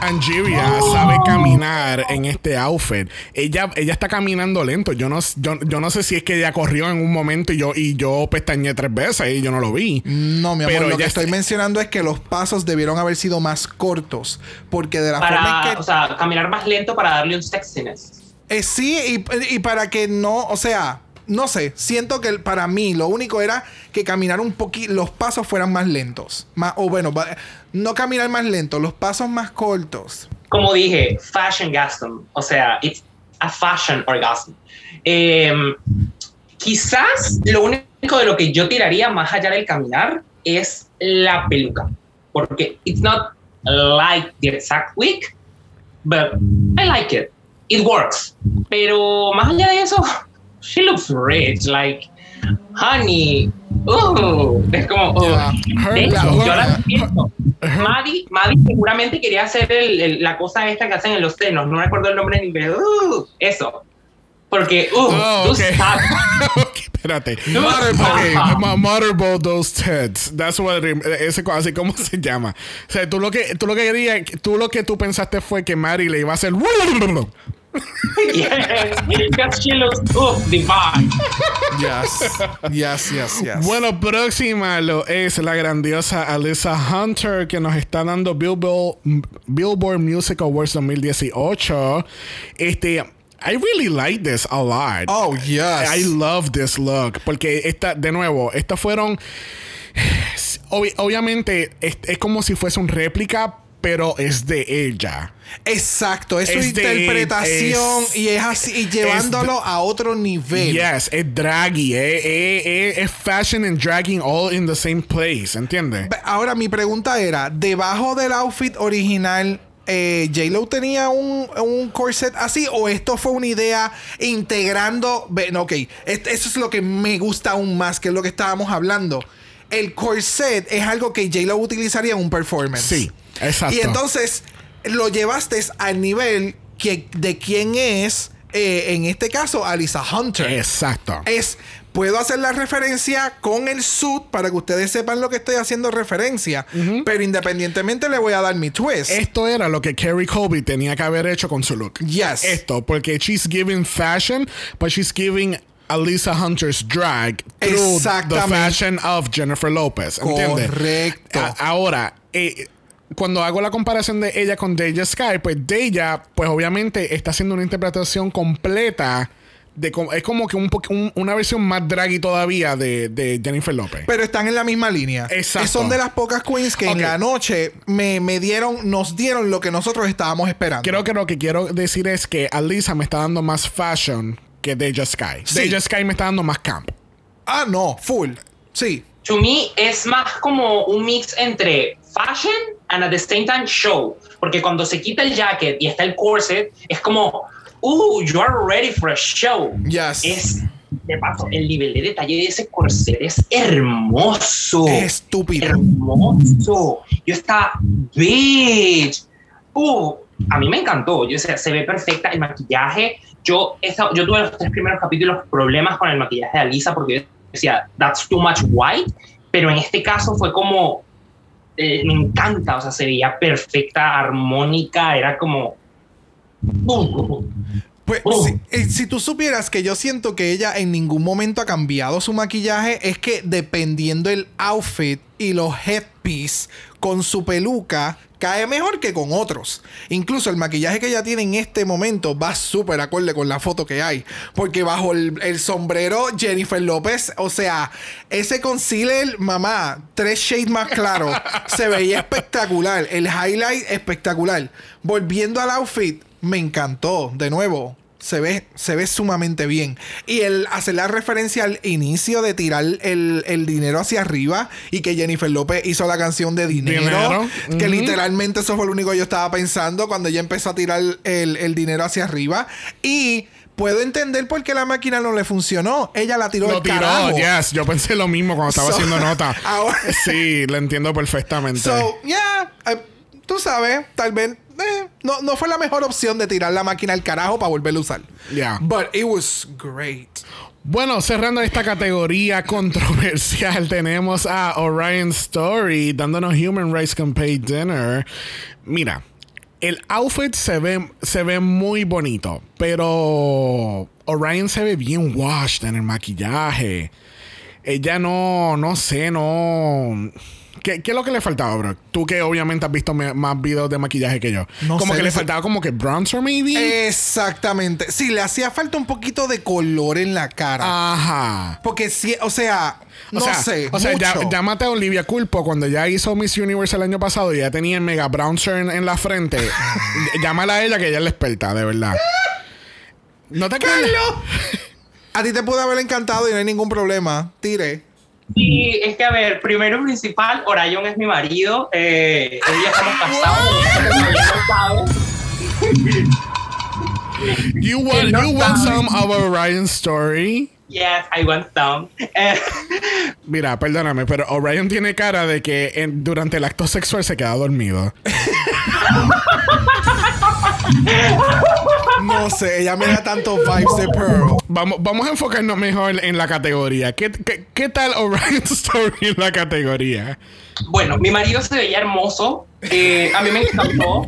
Angeria sabe caminar en este outfit. Ella, ella está caminando lento. Yo no, yo, yo no sé si es que ella corrió en un momento y yo, y yo pestañé tres veces y yo no lo vi. No, mi amor, Pero lo que estoy mencionando es que los pasos debieron haber sido más cortos. Porque de la forma Para, en que. o sea, caminar más lento para darle un sexiness. Eh, sí, y, y para que no, o sea, no sé, siento que para mí lo único era que caminar un poquito, los pasos fueran más lentos. Más, o bueno, va- no caminar más lento, los pasos más cortos. Como dije, fashion gasm. O sea, it's a fashion orgasm. Em, quizás lo único de lo que yo tiraría más allá del caminar es la peluca. Porque it's not like the exact wig, but I like it. It works. Pero más allá de eso, she looks rich. Like, honey, uh, es como, uh. Yeah. Her- De hecho, yo la entiendo. Maddie, Maddie seguramente quería hacer el- el- la cosa esta que hacen en los senos, no recuerdo el nombre en inglés, uh, eso. Porque, uh, Oh, tú okay. sabes. <laughs> espérate. Motorboat. Ok, mo- motorboat those tits. That's what it, ese así como <laughs> se llama. O sea, tú lo que tú lo que querías, tú lo que tú pensaste fue que Mary le iba a hacer Yeah, because she looks, uh, divine. Yes. Yes, yes, yes. Bueno, próxima lo es la grandiosa Alyssa Hunter que nos está dando Billboard, Billboard Music Awards 2018. Este, I really like this a lot. Oh, yes. I love this look. Porque esta, de nuevo, estas fueron. obvi- obviamente, es, es como si fuese un réplica, pero es de ella. Exacto, es su de- interpretación es- y es así, y llevándolo a otro nivel. Yes, es draggy. Es, es- es- es fashion and dragging all in the same place. ¿Entiendes? Ahora, mi pregunta era: debajo del outfit original, eh, ¿J-Lo tenía un, un corset así o esto fue una idea integrando? Ve- no, ok, es- eso es lo que me gusta aún más, que es lo que estábamos hablando. El corset es algo que J-Lo utilizaría en un performance. Sí, exacto. Y entonces lo llevaste al nivel que, de quién es, eh, en este caso, Alisa Hunter. Exacto. Es, puedo hacer la referencia con el suit para que ustedes sepan lo que estoy haciendo referencia, pero independientemente le voy a dar mi twist. Esto era lo que Carrie Colby tenía que haber hecho con su look. Yes. Esto, porque she's giving fashion, but she's giving Alisa Hunter's drag through the fashion of Jennifer Lopez. ¿Entiendes? Correcto. A- ahora, eh, cuando hago la comparación de ella con Deja Sky, pues Deja, pues obviamente está haciendo una interpretación completa. De, es como que un, po- un- una versión más draggy todavía de, de Jennifer Lopez. pero están en la misma línea. Exacto. Son de las pocas queens que en la noche me, me dieron, nos dieron lo que nosotros estábamos esperando. Creo que lo que quiero decir es que Alisa me está dando más fashion que Deja Sky. Sí. Deja Sky me está dando más camp. Ah, no, full. Sí. To me es más como un mix entre fashion and at the same time show. Porque cuando se quita el jacket y está el corset, es como, uh, you are ready for a show. Yes. Es, de paso, el nivel de detalle de ese corset es hermoso. Es estúpido. Hermoso. Yo estaba, bitch. Uh, a mí me encantó. Yo, sea, se ve perfecta el maquillaje. Yo, he estado- yo tuve los tres primeros capítulos problemas con el maquillaje de Alisa porque yo decía, that's too much white. Pero en este caso fue como, eh, me encanta. O sea, se veía perfecta, armónica. Era como. Pues Oh. si, eh, si tú supieras que yo siento que ella en ningún momento ha cambiado su maquillaje, es que dependiendo el outfit y los headpiece con su peluca, cae mejor que con otros. Incluso el maquillaje que ella tiene en este momento va súper acorde con la foto que hay. Porque bajo el, el sombrero Jennifer López, o sea, ese concealer, mamá, tres shades más claro, <laughs> se veía espectacular. El highlight espectacular. Volviendo al outfit, me encantó. De nuevo, se ve, se ve sumamente bien. Y el hacer la referencia al inicio de tirar el, el dinero hacia arriba y que Jennifer López hizo la canción de dinero, Dinero. que literalmente eso fue lo único que yo estaba pensando cuando ella empezó a tirar el, el dinero hacia arriba. Y puedo entender por qué la máquina no le funcionó. Ella la tiró Lo tiró, carajo. yes. Yo pensé lo mismo cuando estaba So- haciendo nota. <laughs> Ahora- sí, lo entiendo perfectamente. So, yeah, tú sabes, tal vez eh, no, no fue la mejor opción de tirar la máquina al carajo para volverla a usar. Yeah. But it was great. Bueno, cerrando esta categoría <laughs> controversial, tenemos a Orion Story dándonos Human Rights Campaign Dinner. Mira, el outfit se ve, se ve muy bonito, pero Orion se ve bien washed en el maquillaje. Ella no, no sé, no. ¿Qué, qué es lo que le faltaba, bro? Tú que obviamente has visto más videos de maquillaje que yo. No como sé, que le faltaba como que bronzer, maybe. Exactamente. Sí, le hacía falta un poquito de color en la cara. Ajá. Porque si, o sea, O no sea, sé. O sea, ya- llámate a Olivia Culpo cuando ya hizo Miss Universe el año pasado y ya tenía el mega browncer en, en la frente. <laughs> Llámala a ella que ella es la experta, de verdad. ¿No te acuerdas? A ti te pudo haber encantado y no hay ningún problema. Tire. Sí, es que a ver, primero y principal, Orion es mi marido. Eh, él y yo estamos casados. <laughs> You want, No you want some of Orion's story? Yes, I want some. Eh, Mira, perdóname, pero Orion tiene cara de que en- durante el acto sexual se queda dormido. <laughs> No sé, ella me da tantos vibes de Pearl. Vamos, vamos a enfocarnos mejor en la categoría. ¿Qué, qué, qué tal Orion <laughs> Story en la categoría? bueno, mi marido se veía hermoso. eh, a mí me encantó.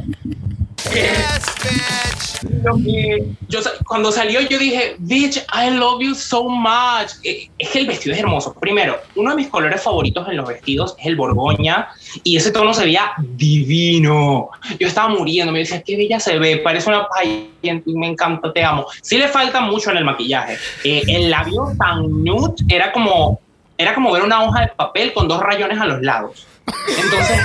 Lo que- yo, cuando salió yo dije, bitch, I love you so much. Eh, es que el vestido es hermoso. Primero, uno de mis colores favoritos en los vestidos es el borgoña y ese tono se veía divino. Yo estaba muriendo, me decía, qué bella se ve, parece una pageant y me encanta, te amo. Sí le falta mucho en el maquillaje. Eh, el labio tan nude era como, era como ver una hoja de papel con dos rayones a los lados. Entonces...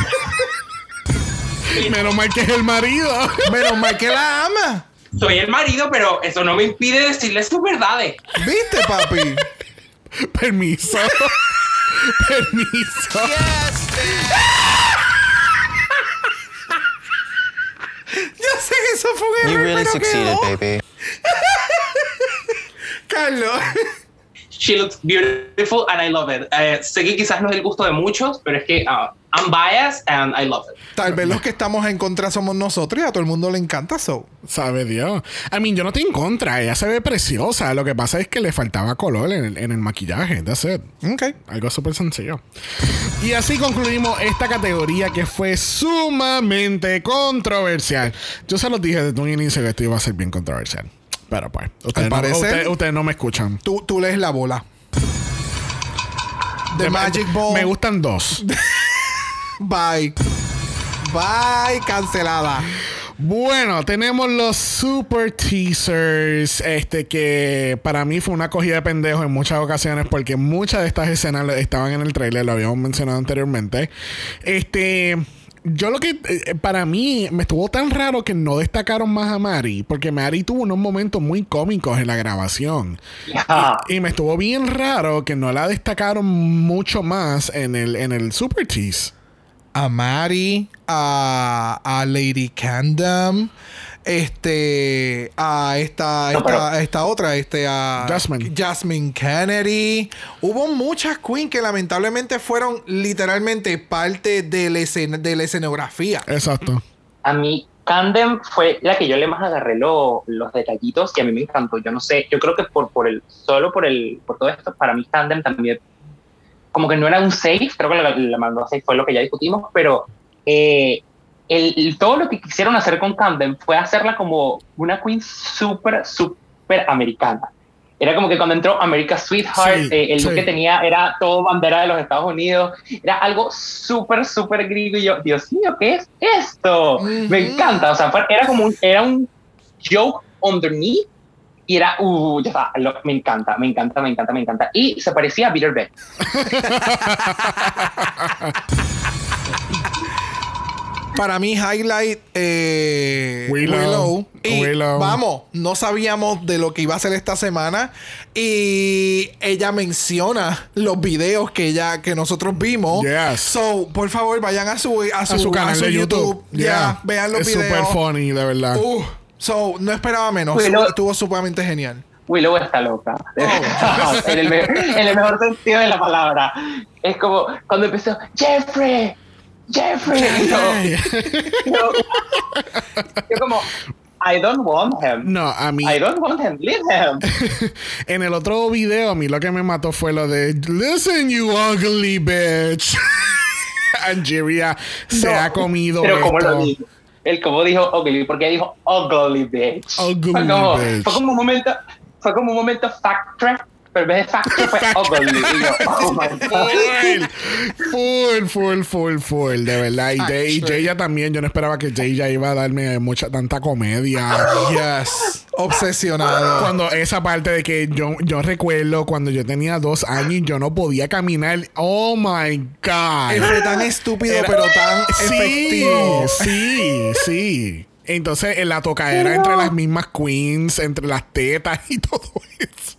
<laughs> Menos mal que es el marido. <laughs> Menos mal que la ama. Soy el marido, pero eso no me impide decirle sus verdades. ¿Viste, papi? <laughs> Permiso. Permiso. Yo sé que eso fue un You error, really pero succeeded, quedó. baby. Carlos. She looks beautiful and I love it. Eh, sé que quizás no es el gusto de muchos, pero es que ah, I'm biased and I love it. Tal vez los que estamos en contra somos nosotros y a todo el mundo le encanta eso. Sabe Dios. I mean, yo no estoy en contra. Ella se ve preciosa. Lo que pasa es que le faltaba color en el, en el maquillaje. That's it. Ok. Algo súper sencillo. Y así concluimos esta categoría que fue sumamente controversial. Yo se los dije desde un inicio que esto iba a ser bien controversial. Pero pues, ustedes, no, parecer- ustedes- ustedes no me escuchan. Tú, tú lees la bola. The Me- Magic Ball. Me gustan dos. <laughs> Bye. Bye, cancelada. Bueno, tenemos los super teasers. Este que para mí fue una cogida de pendejo en muchas ocasiones porque muchas de estas escenas estaban en el trailer, lo habíamos mencionado anteriormente. Este. Yo lo que eh, para mí me estuvo tan raro que no destacaron más a Mari, porque Mari tuvo unos momentos muy cómicos en la grabación. Ya. Y me estuvo bien raro que no la destacaron mucho más en el, en el Super Tease. A Mari, a, a Lady Candom, este, a esta, No, esta, a esta otra, este, a Jasmine. Jasmine Kennedy. Hubo muchas queens que lamentablemente fueron literalmente parte de la, escena- de la escenografía. Exacto. A mí, Candem fue la que yo le más agarré lo- los detallitos y a mí me encantó. Yo no sé, yo creo que por, por el, solo por el, por todo esto, para mí Candem también, como que no era un safe, creo que la, la mandó a safe fue lo que ya discutimos, pero eh, el, todo lo que quisieron hacer con Camden fue hacerla como una queen súper, súper americana. Era como que cuando entró America's Sweetheart, Sí, eh, el sí. look que tenía era todo bandera de los Estados Unidos. Era algo súper, súper gringo. Y yo, Dios mío, ¿qué es esto? Me Ujú. encanta. O sea, fue- era como un, era un joke underneath. Y era, uh, ya está, lo- me encanta, me encanta, me encanta, me encanta. Y se parecía a Peter Beck. <laughs> Para mí, highlight eh, Willow. Y Willow. vamos, no sabíamos de lo que iba a hacer esta semana. Y ella menciona los videos que ella, que nosotros vimos. Yes. So, por favor, vayan a su, a su, a su canal de YouTube. Ya, Yeah. vean los es super videos. funny, de verdad. Uh, so, no esperaba menos. Willow- Estuvo sumamente genial. Willow está loca. Oh. <laughs> en, el, en el mejor sentido de la palabra. Es como cuando empezó, Jeffrey, Jeffrey. Y yo- Ay. yo, como, I don't want him. no, a mí. I don't want him. Leave him. <laughs> En el otro video, a mí lo que me mató fue lo de Listen, you ugly bitch. <laughs> Angeria se No, ha comido. Pero esto. lo dijo. Él como dijo ugly, porque dijo ugly bitch. Ugly fue, como, bitch. fue como un momento, fue como un momento fact track, pero en vez de fact track fue Fact ugly. Y yo, <laughs> oh my god. Full, full, full, full, full, de verdad. Y, de, y Jaya también, yo no esperaba que Jaya iba a darme mucha tanta comedia. Yes. Obsesionado. Cuando esa parte de que yo, yo recuerdo cuando yo tenía dos años y yo no podía caminar. Oh my God. Fue tan estúpido, Era- pero tan Sí, efectivo. sí, sí. Entonces, en la tocadera entre las mismas queens, entre las tetas y <laughs> todo eso.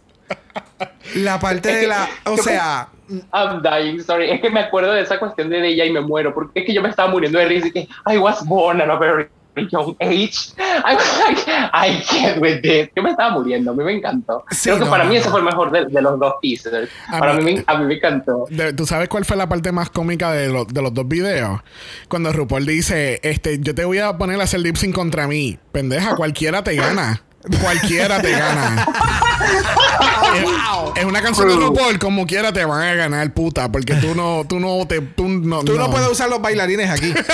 La parte de la. O sea. I'm dying, sorry. Es que me acuerdo de esa cuestión de ella y me muero. Porque es que yo me estaba muriendo de risa y que I was born on a very Young Age. I was like, I can't with this. Yo me estaba muriendo, a mí me encantó. Sí, Creo que no, para no, mí ese fue el mejor de, de los dos teasers. A Para mí- mí, me- a mí me encantó. ¿Tú sabes cuál fue la parte más cómica de, lo- de los dos videos? Cuando RuPaul dice, este, yo te voy a poner a hacer lip sync contra mí. Pendeja, cualquiera te gana. Cualquiera te gana. es, es una canción de RuPaul, como quiera te van a ganar, puta. Porque tú no, tú no te. Tú no, Tú no, puedes usar los bailarines aquí. <laughs>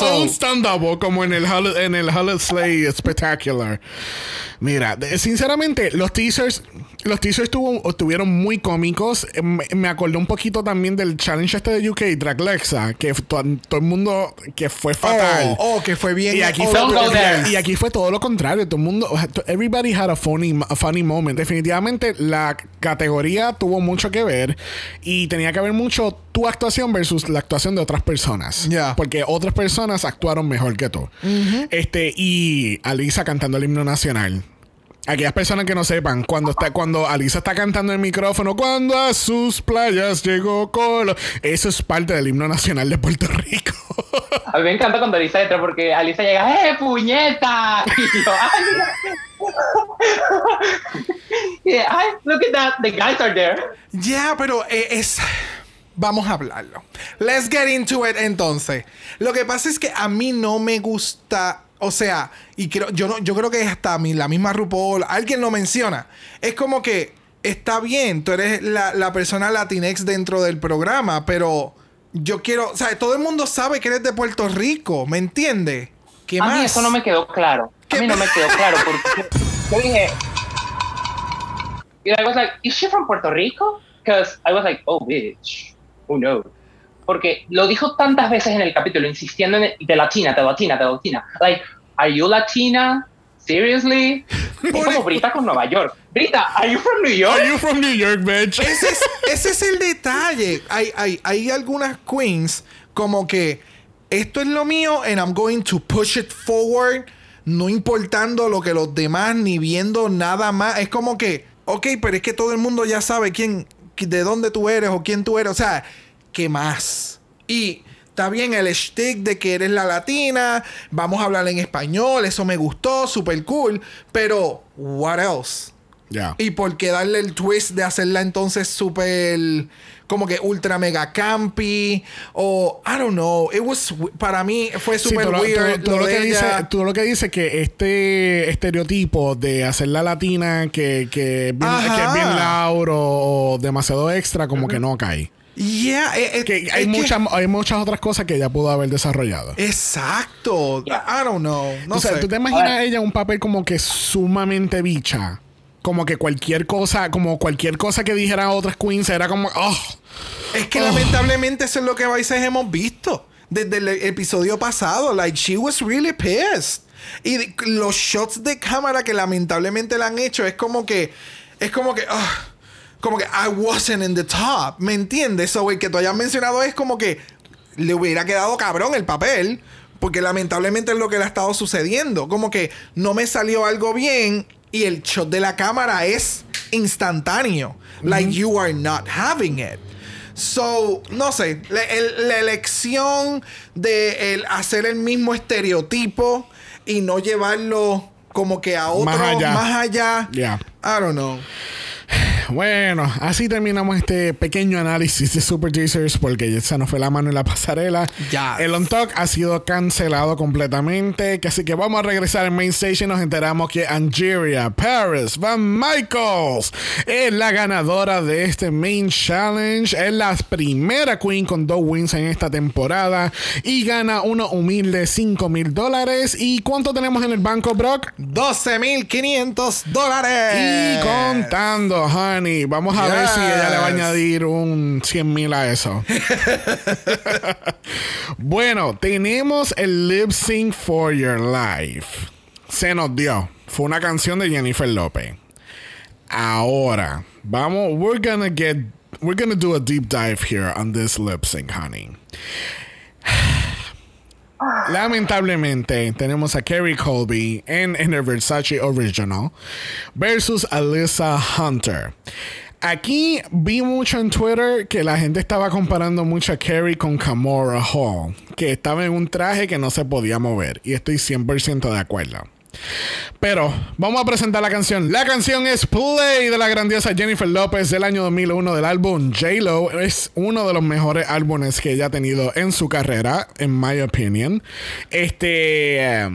O un stand-up como en el en el Slay Spectacular. Mira, sinceramente, los teasers, los teasers tuvo, estuvieron muy cómicos. Eh, Me, me acordé un poquito también del challenge este de UK, Draglexa, que todo el mundo que fue fatal. Oh, oh, que fue bien. Y aquí, oh, fue, y aquí fue todo lo contrario. Todo el mundo, everybody had a funny, a funny moment. Definitivamente la categoría tuvo mucho que ver y tenía que ver mucho tu actuación versus la actuación de otras personas. Porque otras personas actuaron mejor que tú. Este, y Alisa cantando el himno nacional. Aquellas personas que no sepan, cuando está, cuando Alisa está cantando en el micrófono, cuando a sus playas llegó Colo, eso es parte del himno nacional de Puerto Rico. <laughs> A mí me encanta cuando Alisa entra porque Alisa llega, ¡eh, puñeta! Y yo, ¡ay, mira! <laughs> Y, ¡ay, look at that! The guys are there. Ya, pero eh, es. Vamos a hablarlo. Let's get into it entonces. Lo que pasa es que a mí no me gusta. O sea, y creo, yo no, yo creo que hasta la misma RuPaul, alguien lo menciona. Es como que está bien, tú eres la, la persona latinex dentro del programa, pero yo quiero. O sea, todo el mundo sabe que eres de Puerto Rico, ¿me entiendes? ¿Qué A más? mí eso no me quedó claro. A ¿Qué mí no me quedó claro porque yo dije, y I was like, is she from Puerto Rico? Because I was like, oh, bitch, who knows? Porque lo dijo tantas veces en el capítulo, insistiendo en de latina, de latina, de latina. Like, are you Latina? Seriously? Es como Brita con Nueva York. Brita, are you from New York? Are you from New York, bitch? ese, es, ese es el detalle. Hay, hay, hay algunas queens como que esto es lo mío and I'm going to push it forward, no importando lo que los demás ni viendo nada más. Es como que, ok, pero es que todo el mundo ya sabe quién, de dónde tú eres o quién tú eres. O sea, ¿qué más? Y está bien el stick de que eres la latina, vamos a hablar en español, eso me gustó, super cool, pero what else? Ya. ¿Y por qué darle el twist de hacerla entonces súper como que ultra mega campy? O I don't know. It was para mí fue Sí, súper lo, weird. tú- tú lo lo que dice, tú lo que dice que este estereotipo de hacer la latina que, que, bien, que es bien lauro o demasiado extra, como que no cae. Yeah, eh, eh, Que hay, es que- muchas, hay muchas otras cosas que ella pudo haber desarrollado. Exacto. Yeah. I don't know. No o sea, sé. ¿tú te imaginas A ella un papel como que sumamente bicha? Como que cualquier cosa, como cualquier cosa que dijera otras queens era como, oh, Es que Oh. lamentablemente eso es lo que a veces hemos visto desde el episodio pasado. Like, she was really pissed. Y de- los shots de cámara que lamentablemente le han hecho es como que. Es como que. ah, como que I wasn't in the top. ¿Me entiendes? So, el que tú hayas mencionado es como que le hubiera quedado cabrón el papel. Porque lamentablemente es lo que le ha estado sucediendo. Como que no me salió algo bien. Y el shot de la cámara es instantáneo. Like you are not having it. So, no sé, la, el- la elección de el hacer el mismo estereotipo y no llevarlo como que a otro Más allá. más allá. Yeah. I don't know. Bueno, así terminamos este pequeño análisis de Super Teasers porque ya se nos fue la mano en la pasarela. Ya. El On Talk ha sido cancelado completamente. Así que vamos a regresar al main stage y nos enteramos que Angeria Paris Van Michaels es la ganadora de este main challenge. Es la primera queen con dos wins en esta temporada y gana unos humildes 5 mil dólares. ¿Y cuánto tenemos en el banco, Brock? 12.500 dólares. Y contando, honey. Vamos a ver si ella le va a añadir un 100 mil a eso. <laughs> bueno, tenemos el Lip Sync for Your Life. Se nos dio. Fue una canción de Jennifer López. Ahora, vamos, we're gonna get, we're gonna do a deep dive here on this lip sync, honey. Lamentablemente, tenemos a Kerry Colby en, en el Versace Original versus Alyssa Hunter. Aquí vi mucho en Twitter que la gente estaba comparando mucho a Carrie con Kamora Hall, que estaba en un traje que no se podía mover. Y estoy 100% de acuerdo. Pero vamos a presentar la canción. La canción es Play de la grandiosa Jennifer López del año 2001 del álbum J-Lo. Es uno de los mejores álbumes que ella ha tenido en su carrera, en my opinion. Este. eh,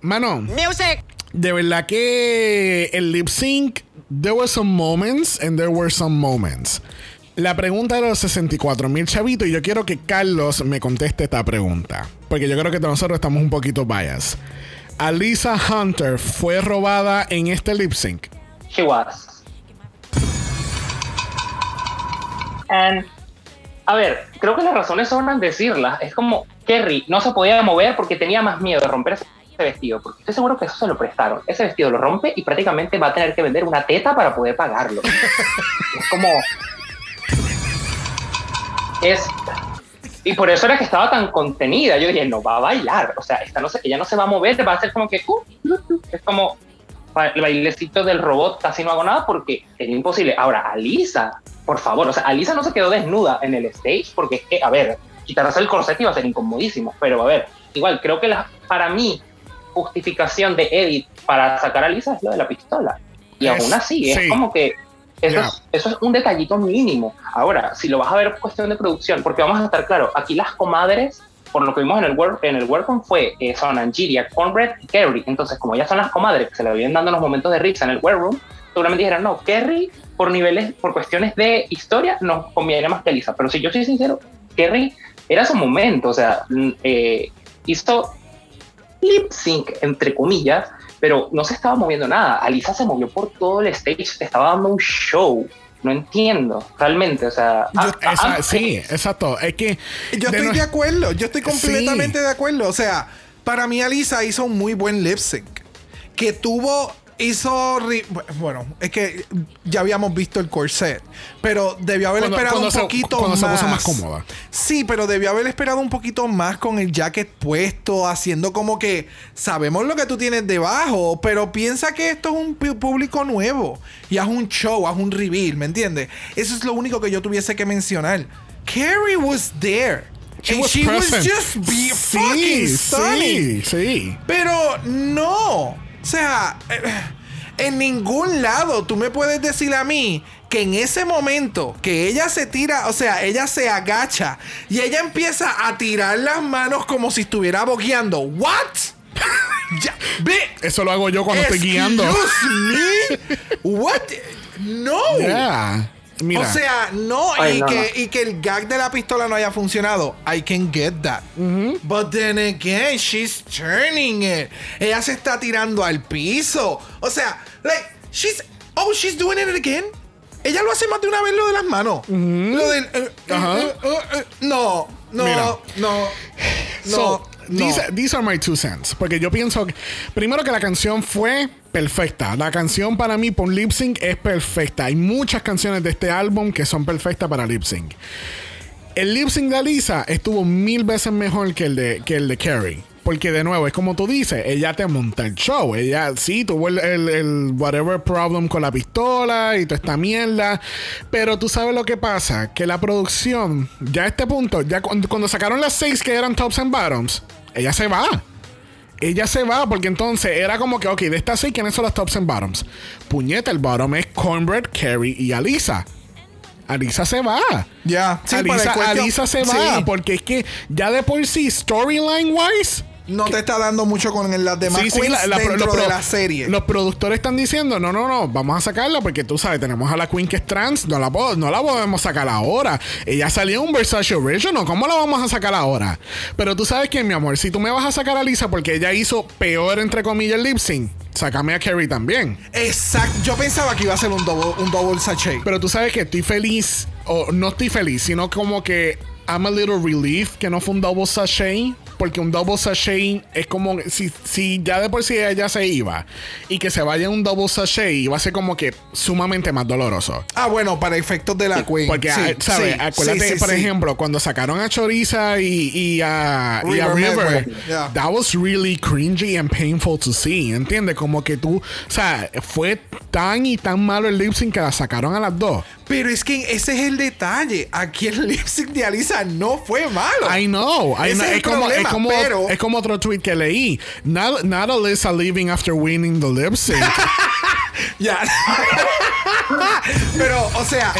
mano. Music. De verdad que el lip sync, there were some moments and there were some moments. La pregunta de los 64 mil chavitos, y yo quiero que Carlos me conteste esta pregunta. Porque yo creo que nosotros estamos un poquito biased. Alisa Hunter fue robada en este lip sync. She was. And, a ver, creo que las razones sobran decirlas. Es como Kerry no se podía mover porque tenía más miedo de romper ese vestido. Porque estoy seguro que eso se lo prestaron. Ese vestido lo rompe y prácticamente va a tener que vender una teta para poder pagarlo. <laughs> es como. Es. Y por eso era que estaba tan contenida. Yo dije, no va a bailar. O sea, esta no se, ella no se va a mover, va a ser como que. uh, uh, uh. Es como el bailecito del robot, casi no hago nada porque era imposible. Ahora, Alisa, por favor, o sea, Alisa no se quedó desnuda en el stage porque es que, a ver, quitarse el corset iba a ser incomodísimo. Pero a ver, igual, creo que la, para mí, justificación de Edith para sacar a Alisa es lo de la pistola. Y Es- aún así, es sí. como que. Eso, Ya. es, eso es un detallito mínimo. Ahora, si lo vas a ver cuestión de producción, porque vamos a estar claro, aquí las comadres, por lo que vimos en el, work, en el Welcome, fue, eh, son Angiria, Cornbread y Kerry. Entonces, como ya son las comadres que se le vienen dando los momentos de risa en el Workroom, seguramente dijeron, no, Kerry, por niveles, por cuestiones de historia, nos conviene más que Lisa. Pero si yo soy sincero, Kerry era su momento, o sea, mm, eh, hizo lip sync, entre comillas, pero no se estaba moviendo nada. Alisa se movió por todo el stage, te estaba dando un show. No entiendo, realmente, o sea... Esa- sí, exacto. Es que. Yo de estoy de acuerdo, yo estoy completamente Sí. de acuerdo. O sea, para mí Alisa hizo un muy buen lip sync. Que tuvo, hizo... Bueno, es que ya habíamos visto el corset. Pero debió haber Cuando- esperado cuando un se- poquito cuando más. se puso más cómoda. Sí, pero debió haber esperado un poquito más con el jacket puesto, haciendo como que sabemos lo que tú tienes debajo, pero piensa que esto es un público nuevo y haz un show, haz un reveal, ¿me entiendes? Eso es lo único que yo tuviese que mencionar. Carrie was there. She and was she was just be Sí, fucking stunning. sí, sí. Pero no. O sea, eh, en ningún lado tú me puedes decir a mí que en ese momento que ella se tira, o sea, ella se agacha y ella empieza a tirar las manos como si estuviera boqueando. ¿What? <laughs> Ya, ve. Eso lo hago yo cuando estoy guiando. Excuse me. <laughs> What? No. Yeah. Mira. O sea, no, Ay, y, no, que, no. y que el gag de la pistola no haya funcionado. I can get that. But then again, she's turning it. Ella se está tirando al piso. O sea, like, she's. Oh, she's doing it again. Ella lo hace más de una vez lo de las manos. Lo del. eh, eh, eh, no, no, Mira. no. No. So, no. These, these are my two cents. Porque yo pienso que, primero que la canción fue perfecta. La canción para mí por lip sync es perfecta. Hay muchas canciones de este álbum que son perfectas para lip sync. El lip sync de Alisa estuvo mil veces mejor que el de, que el de Carrie. Porque de nuevo, es como tú dices, ella te monta el show. Ella sí tuvo el, el- whatever problem con la pistola y toda esta mierda. Pero tú sabes lo que pasa, que la producción, ya a este punto, ya cuando sacaron las seis que eran tops and bottoms, ella se va. Ella se va porque entonces era como que, ok, de estas seis, ¿quiénes son las tops and bottoms? Puñeta, el bottom es Cornbread, Carrie y Alisa. Alisa se va. Ya, sí, el Alisa, Alisa se va Sí. porque es que ya de por sí, storyline wise, No te está dando mucho con las demás Sí, la- la- dentro de la serie. Los productores están diciendo, no, no, no, vamos a sacarla porque tú sabes, tenemos a la Queen que es trans, no la, no la podemos sacar ahora. Ella salió en un Versace Original, ¿cómo la vamos a sacar ahora? Pero tú sabes que, mi amor, si tú me vas a sacar a Lisa porque ella hizo peor, entre comillas, el lip sync, sácame a Carrie también. Exacto. Yo pensaba que iba a ser un double, un double sachet. Pero tú sabes que estoy feliz, o no estoy feliz, sino como que I'm a little relief que no fue un double sachet. Porque un double sachet es como si, si ya de por sí ella se iba y que se vaya un double sachet iba a ser como que sumamente más doloroso. Ah, bueno, para efectos de la Queen. Porque, Sí, ah, ¿sabes? sí, Acuérdate, sí, por ejemplo, cuando sacaron a Choriza y, y a, y a River yeah. that was really cringy and painful to see. ¿Entiendes? Como que tú, o sea, fue tan y tan malo el lip sync que la sacaron a las dos. Pero es que ese es el detalle. Aquí el <laughs> lip sync de Alisa no fue malo. I know, I Ese know. es el Es, como, es, problema, como, pero- es como otro tweet que leí. Not, not Alyssa leaving after winning the lip sync. <laughs> Ya. pero, o sea,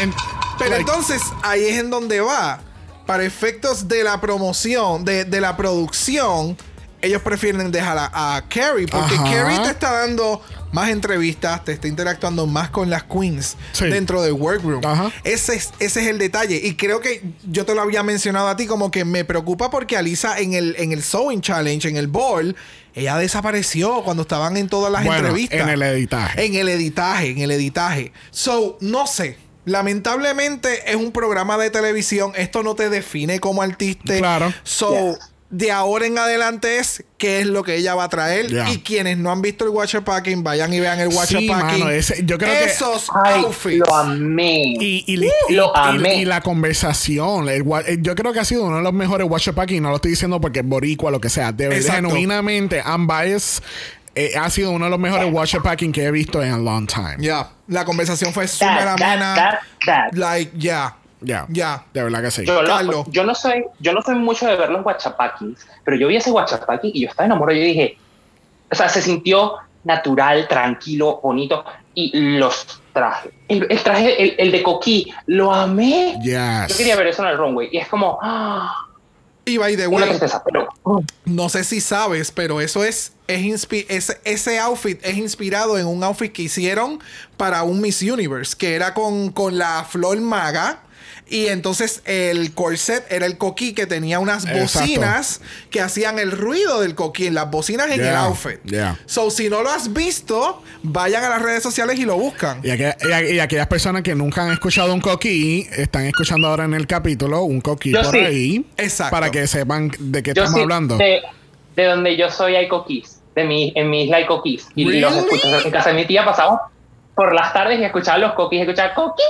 pero like- entonces ahí es en donde va. Para efectos de la promoción, de, de la producción, ellos prefieren dejar a, a Carrie porque. Carrie te está dando más entrevistas, te está interactuando más con las queens Sí. dentro del workroom. Ajá. Ese es, ese es el detalle. Y creo que yo te lo había mencionado a ti, como que me preocupa porque Alisa en el, en el Sewing Challenge, en el ball, ella desapareció cuando estaban en todas las Bueno, entrevistas. en el editaje. En el editaje, en el editaje. So, no sé. Lamentablemente es un programa de televisión. Esto no te define como artista. Claro. So, de ahora en adelante es qué es lo que ella va a traer. Yeah. Y quienes no han visto el Watcher Packing, vayan y vean el Watcher Sí, Packing. mano, ese- yo creo que- Esos Ay, outfits. lo amé. Y, y, li- y- Lo amé. y la conversación. el eh, yo creo que ha sido uno de los mejores Watch Pack y no lo estoy diciendo porque es boricua, lo que sea. De verdad, genuinamente, unbiased, eh, ha sido uno de los mejores Watch Packing que he visto en a long time. Ya, la conversación fue súper That, that, amena. that, that. Like, ya. Ya. Ya. De verdad que sí. Yo, lo- Carlos. yo no soy, yo no soy mucho de ver los guachapakis, pero yo vi ese guachapaki y yo estaba enamorado. Yo dije, o sea, se sintió natural, tranquilo, bonito. Y los trajes, el, el traje, el, el de Coquí, lo amé. Yes. Yo quería ver eso en el runway y es como, ah, Y by the una way, mm, no sé si sabes, pero eso es, es ese, ese outfit es inspirado en un outfit que hicieron para un Miss Universe, que era con, con la flor maga. Y entonces el corset era el coquí que tenía unas Exacto. bocinas que hacían el ruido del coquí, las bocinas en el outfit. yeah. So, si no lo has visto, vayan a las redes sociales y lo buscan. Y, aqu- y aqu- y aquellas personas que nunca han escuchado un coquí, están escuchando ahora en el capítulo un coquí Yo por sí. ahí. Exacto. Para que sepan de qué yo estamos sí, hablando. De, de donde yo soy hay coquís, de mi, en mi isla hay coquís. Y los Really? escucho. En casa de mi tía pasamos por las tardes y escuchaba los coquís, escuchaba coquí,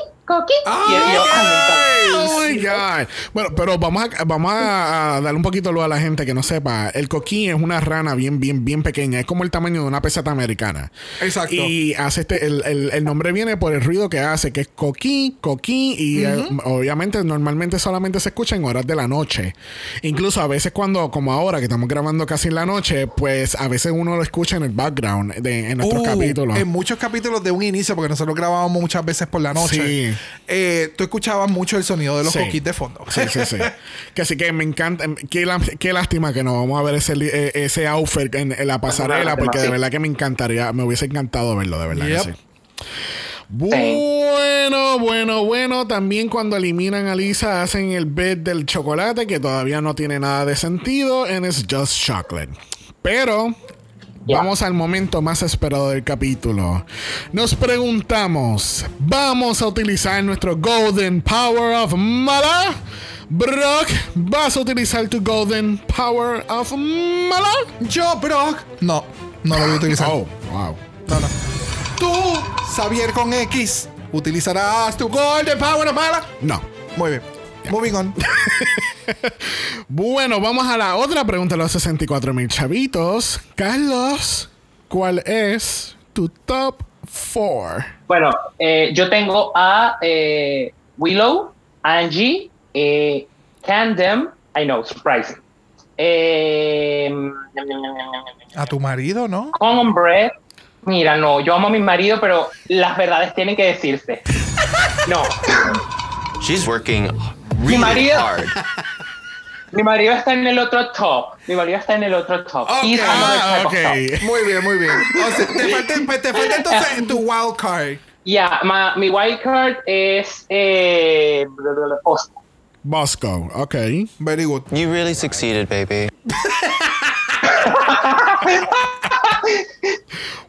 me encanta. Oh my God. Bueno, pero vamos a, vamos a, darle un poquito luz a la gente que no sepa. El coquí es una rana bien, bien, bien pequeña. Es como el tamaño de una peseta americana. Exacto. Y hace este, el, el- el nombre viene por el ruido que hace, que es coquí, coquí. Y eh, obviamente, normalmente solamente se escucha en horas de la noche. Incluso a veces cuando, como ahora que estamos grabando casi en la noche, pues a veces uno lo escucha en el background de, en nuestros Uh, capítulos. En muchos capítulos de un inicio, porque nosotros grabábamos muchas veces por la noche. Sí. Eh, tú escuchabas mucho el sonido de los Sí. coquís de fondo. Sí, sí, sí. <laughs> que así que me encanta. Qué, la- qué lástima que no vamos a ver ese, eh, ese outfit en, en la pasarela, porque de verdad que me encantaría, me hubiese encantado verlo, de verdad Yep. que sí. Bueno, bueno, bueno. También cuando eliminan a Lisa hacen el bed del chocolate, que todavía no tiene nada de sentido, and it's just chocolate. Pero Vamos al momento más esperado del capítulo. Nos preguntamos, ¿vamos a utilizar nuestro Golden Power of Mala? Brock, ¿vas a utilizar tu Golden Power of Mala? Yo, Brock. No, no lo voy a utilizar. Oh, wow. No, no. Tú, Xavier con X, utilizarás tu Golden Power mala. No. Muy bien. Moving on. <laughs> Bueno, vamos a la otra pregunta de los 64 mil chavitos. Carlos, ¿cuál es tu top 4? Bueno, eh, yo tengo a eh, Willow, Angie, eh, Candem, I know, surprising. Eh, A tu marido, ¿no? Common Bread. Mira, no, yo amo a mi marido, pero las verdades tienen que decirse. No, She's working really marido- hard. <laughs> mi marido está en el otro top. Mi marido está en el otro top. Other Ah, type of ok. top. Muy bien, muy bien. O sea, te falta, te falta entonces <laughs> tu wild card. Yeah, ma- mi wild card es eh, Oscar. Bosco, ok. Very good. You really succeeded, baby. <laughs>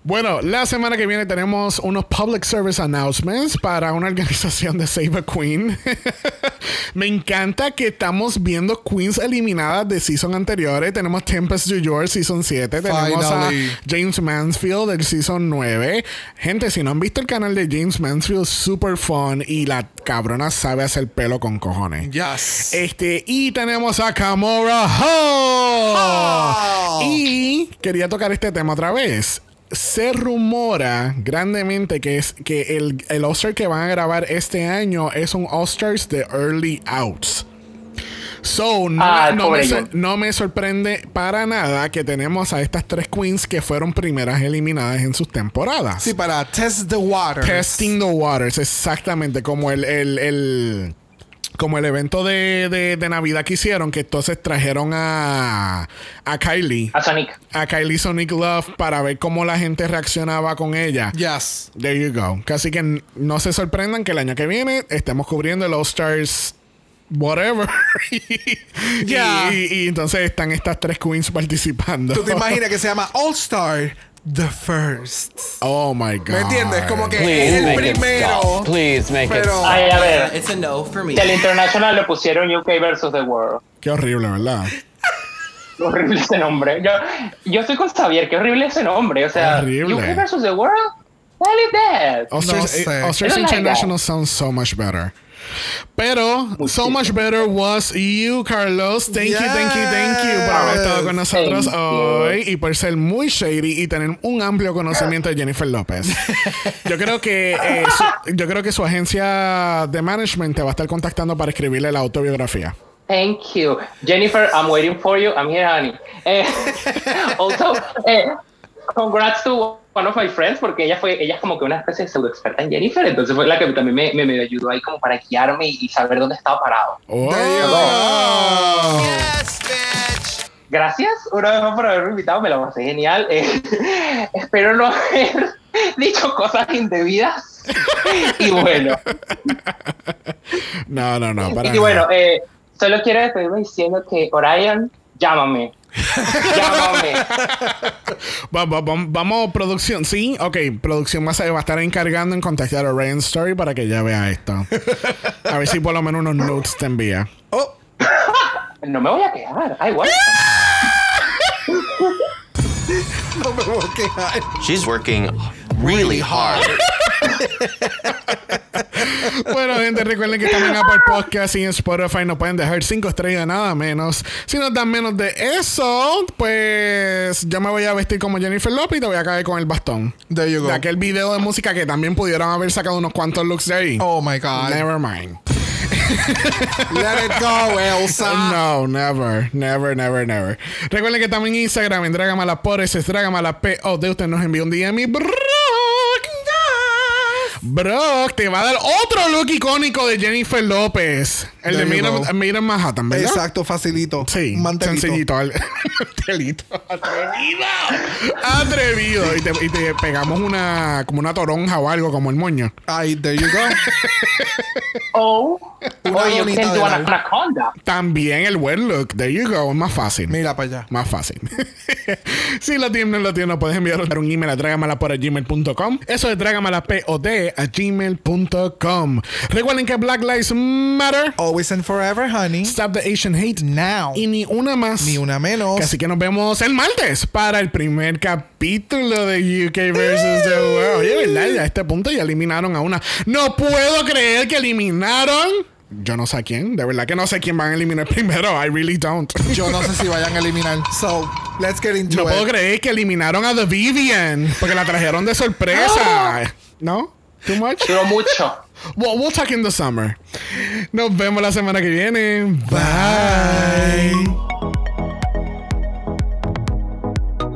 Bueno, la semana que viene tenemos unos public service announcements para una organización de Save a Queen. <laughs> Me encanta que estamos viendo queens eliminadas de season anteriores. Tenemos Tempest New York, season 7. Tenemos Finally. a James Mansfield del season 9. Gente, si no han visto el canal de James Mansfield, super fun y la cabrona sabe hacer pelo con cojones. Yes. Este, y tenemos a Kamora. Hall. Y quería tocar este tema otra vez. se rumora grandemente que es que el, el All-Star que van a grabar este año es un All-Stars de Early Outs. So, no, Ah, no me, no me sorprende para nada que tenemos a estas tres queens que fueron primeras eliminadas en sus temporadas. Sí, para test the water. Testing the waters, exactamente, como el, el, el- como el evento de, de- de Navidad que hicieron, que entonces trajeron a, a Kylie, A Sonic. a Kylie Sonic Love para ver cómo la gente reaccionaba con ella. Yes. There you go. Así que no se sorprendan que el año que viene estemos cubriendo el All Stars whatever. <laughs> Y- Ya. y, y entonces están estas tres queens participando. ¿Tú te imaginas que se llama All Star The First? Oh my god. ¿Me entiendes? Como que Please es el make it primero. stop. Please make it Pero- stop. Ay, a ver. It's a no for me. Al International le pusieron UK versus The World. Qué horrible, ¿verdad? <laughs> Horrible ese nombre. Yo, yo estoy con Xavier, qué horrible ese nombre. O sea, Horrible. UK versus The World. What is that? Stars, No sé. eh, I don't like International sounds so much better. Pero, so much better was you, Carlos. Thank you, thank you, thank you por haber estado con nosotros Thank you. hoy y por ser muy shady y tener un amplio conocimiento de Jennifer López. <laughs> Yo creo que eh, su, yo creo que su agencia de management te va a estar contactando para escribirle la autobiografía. Thank you. Jennifer, I'm waiting for you. I'm here, honey. Eh, <laughs> also, eh, congrats to one of my friends, porque ella fue, ella es como que una especie de pseudo experta en Jennifer, entonces fue la que también me, me, me ayudó ahí como para guiarme y, y saber dónde estaba parado. Oh. Gracias una vez más por haberme invitado, me la pasé genial. Eh, <laughs> espero no haber <laughs> dicho cosas indebidas. <laughs> Y bueno, No, no, no, para y bueno, eh, solo quiero despedirme diciendo que Orion, llámame. Llámame. Va- va- va- vamos, producción. Sí, ok. Producción va a, va a estar encargando en contactar a Ryan Story para que ella vea esto. A ver si por lo menos unos notes te envía. Oh, No me voy a quedar. Ay, bueno. no me voy a quejar. She's working really hard. <laughs> Bueno, gente, recuerden que estamos en Apple Podcast y en Spotify. No pueden dejar cinco estrellas nada menos. Si nos dan menos de eso, pues yo me voy a vestir como Jennifer Lopez y te voy a caer con el bastón. There you go. De aquel video de música que también pudieron haber sacado unos cuantos looks de ahí. Oh my God. Never mind. <laughs> Let it go, Elsa. No, never, never, never, never. Recuerden que también en Instagram, en Dragamala por ese es Dragamala P.O. de usted nos envía un DM y Brock te va a dar otro look icónico de Jennifer López. El There de Mira. Mira Manhattan, ¿verdad? Exacto, facilito. Sí, Mantelito. sencillito. <laughs> Mantelito. Atrevido. Atrevido. Y te, y te pegamos una, como una toronja o algo, como el moño. Ay, there you go. <laughs> Oh, Una or you can do an anaconda. También el buen look. There you go. Es más fácil. Mira para allá. Más fácil. <laughs> si lo tienes, no lo tienes, puedes enviar un email a trágamala por gmail.com. Eso es trágamala pod a gmail.com. Recuerden que Black Lives Matter. Always and forever, honey. Stop the Asian Hate. Now. Y ni una más. Ni una menos. Así que nos vemos el martes para el primer capítulo de UK vs. The World. Oye, ¿verdad? Ya a este punto ya eliminaron a una. No puedo creer que eliminaron. Yo no sé a quién. De verdad que no sé quién van a eliminar <laughs> primero. I really don't. Yo no sé si vayan a eliminar. So, let's get into No it. puedo creer que eliminaron a The Vivian porque la trajeron de sorpresa. <gasps> ¿No? Too much? Mucho. Well, we'll talk in the summer. Nos vemos la semana que viene. Bye.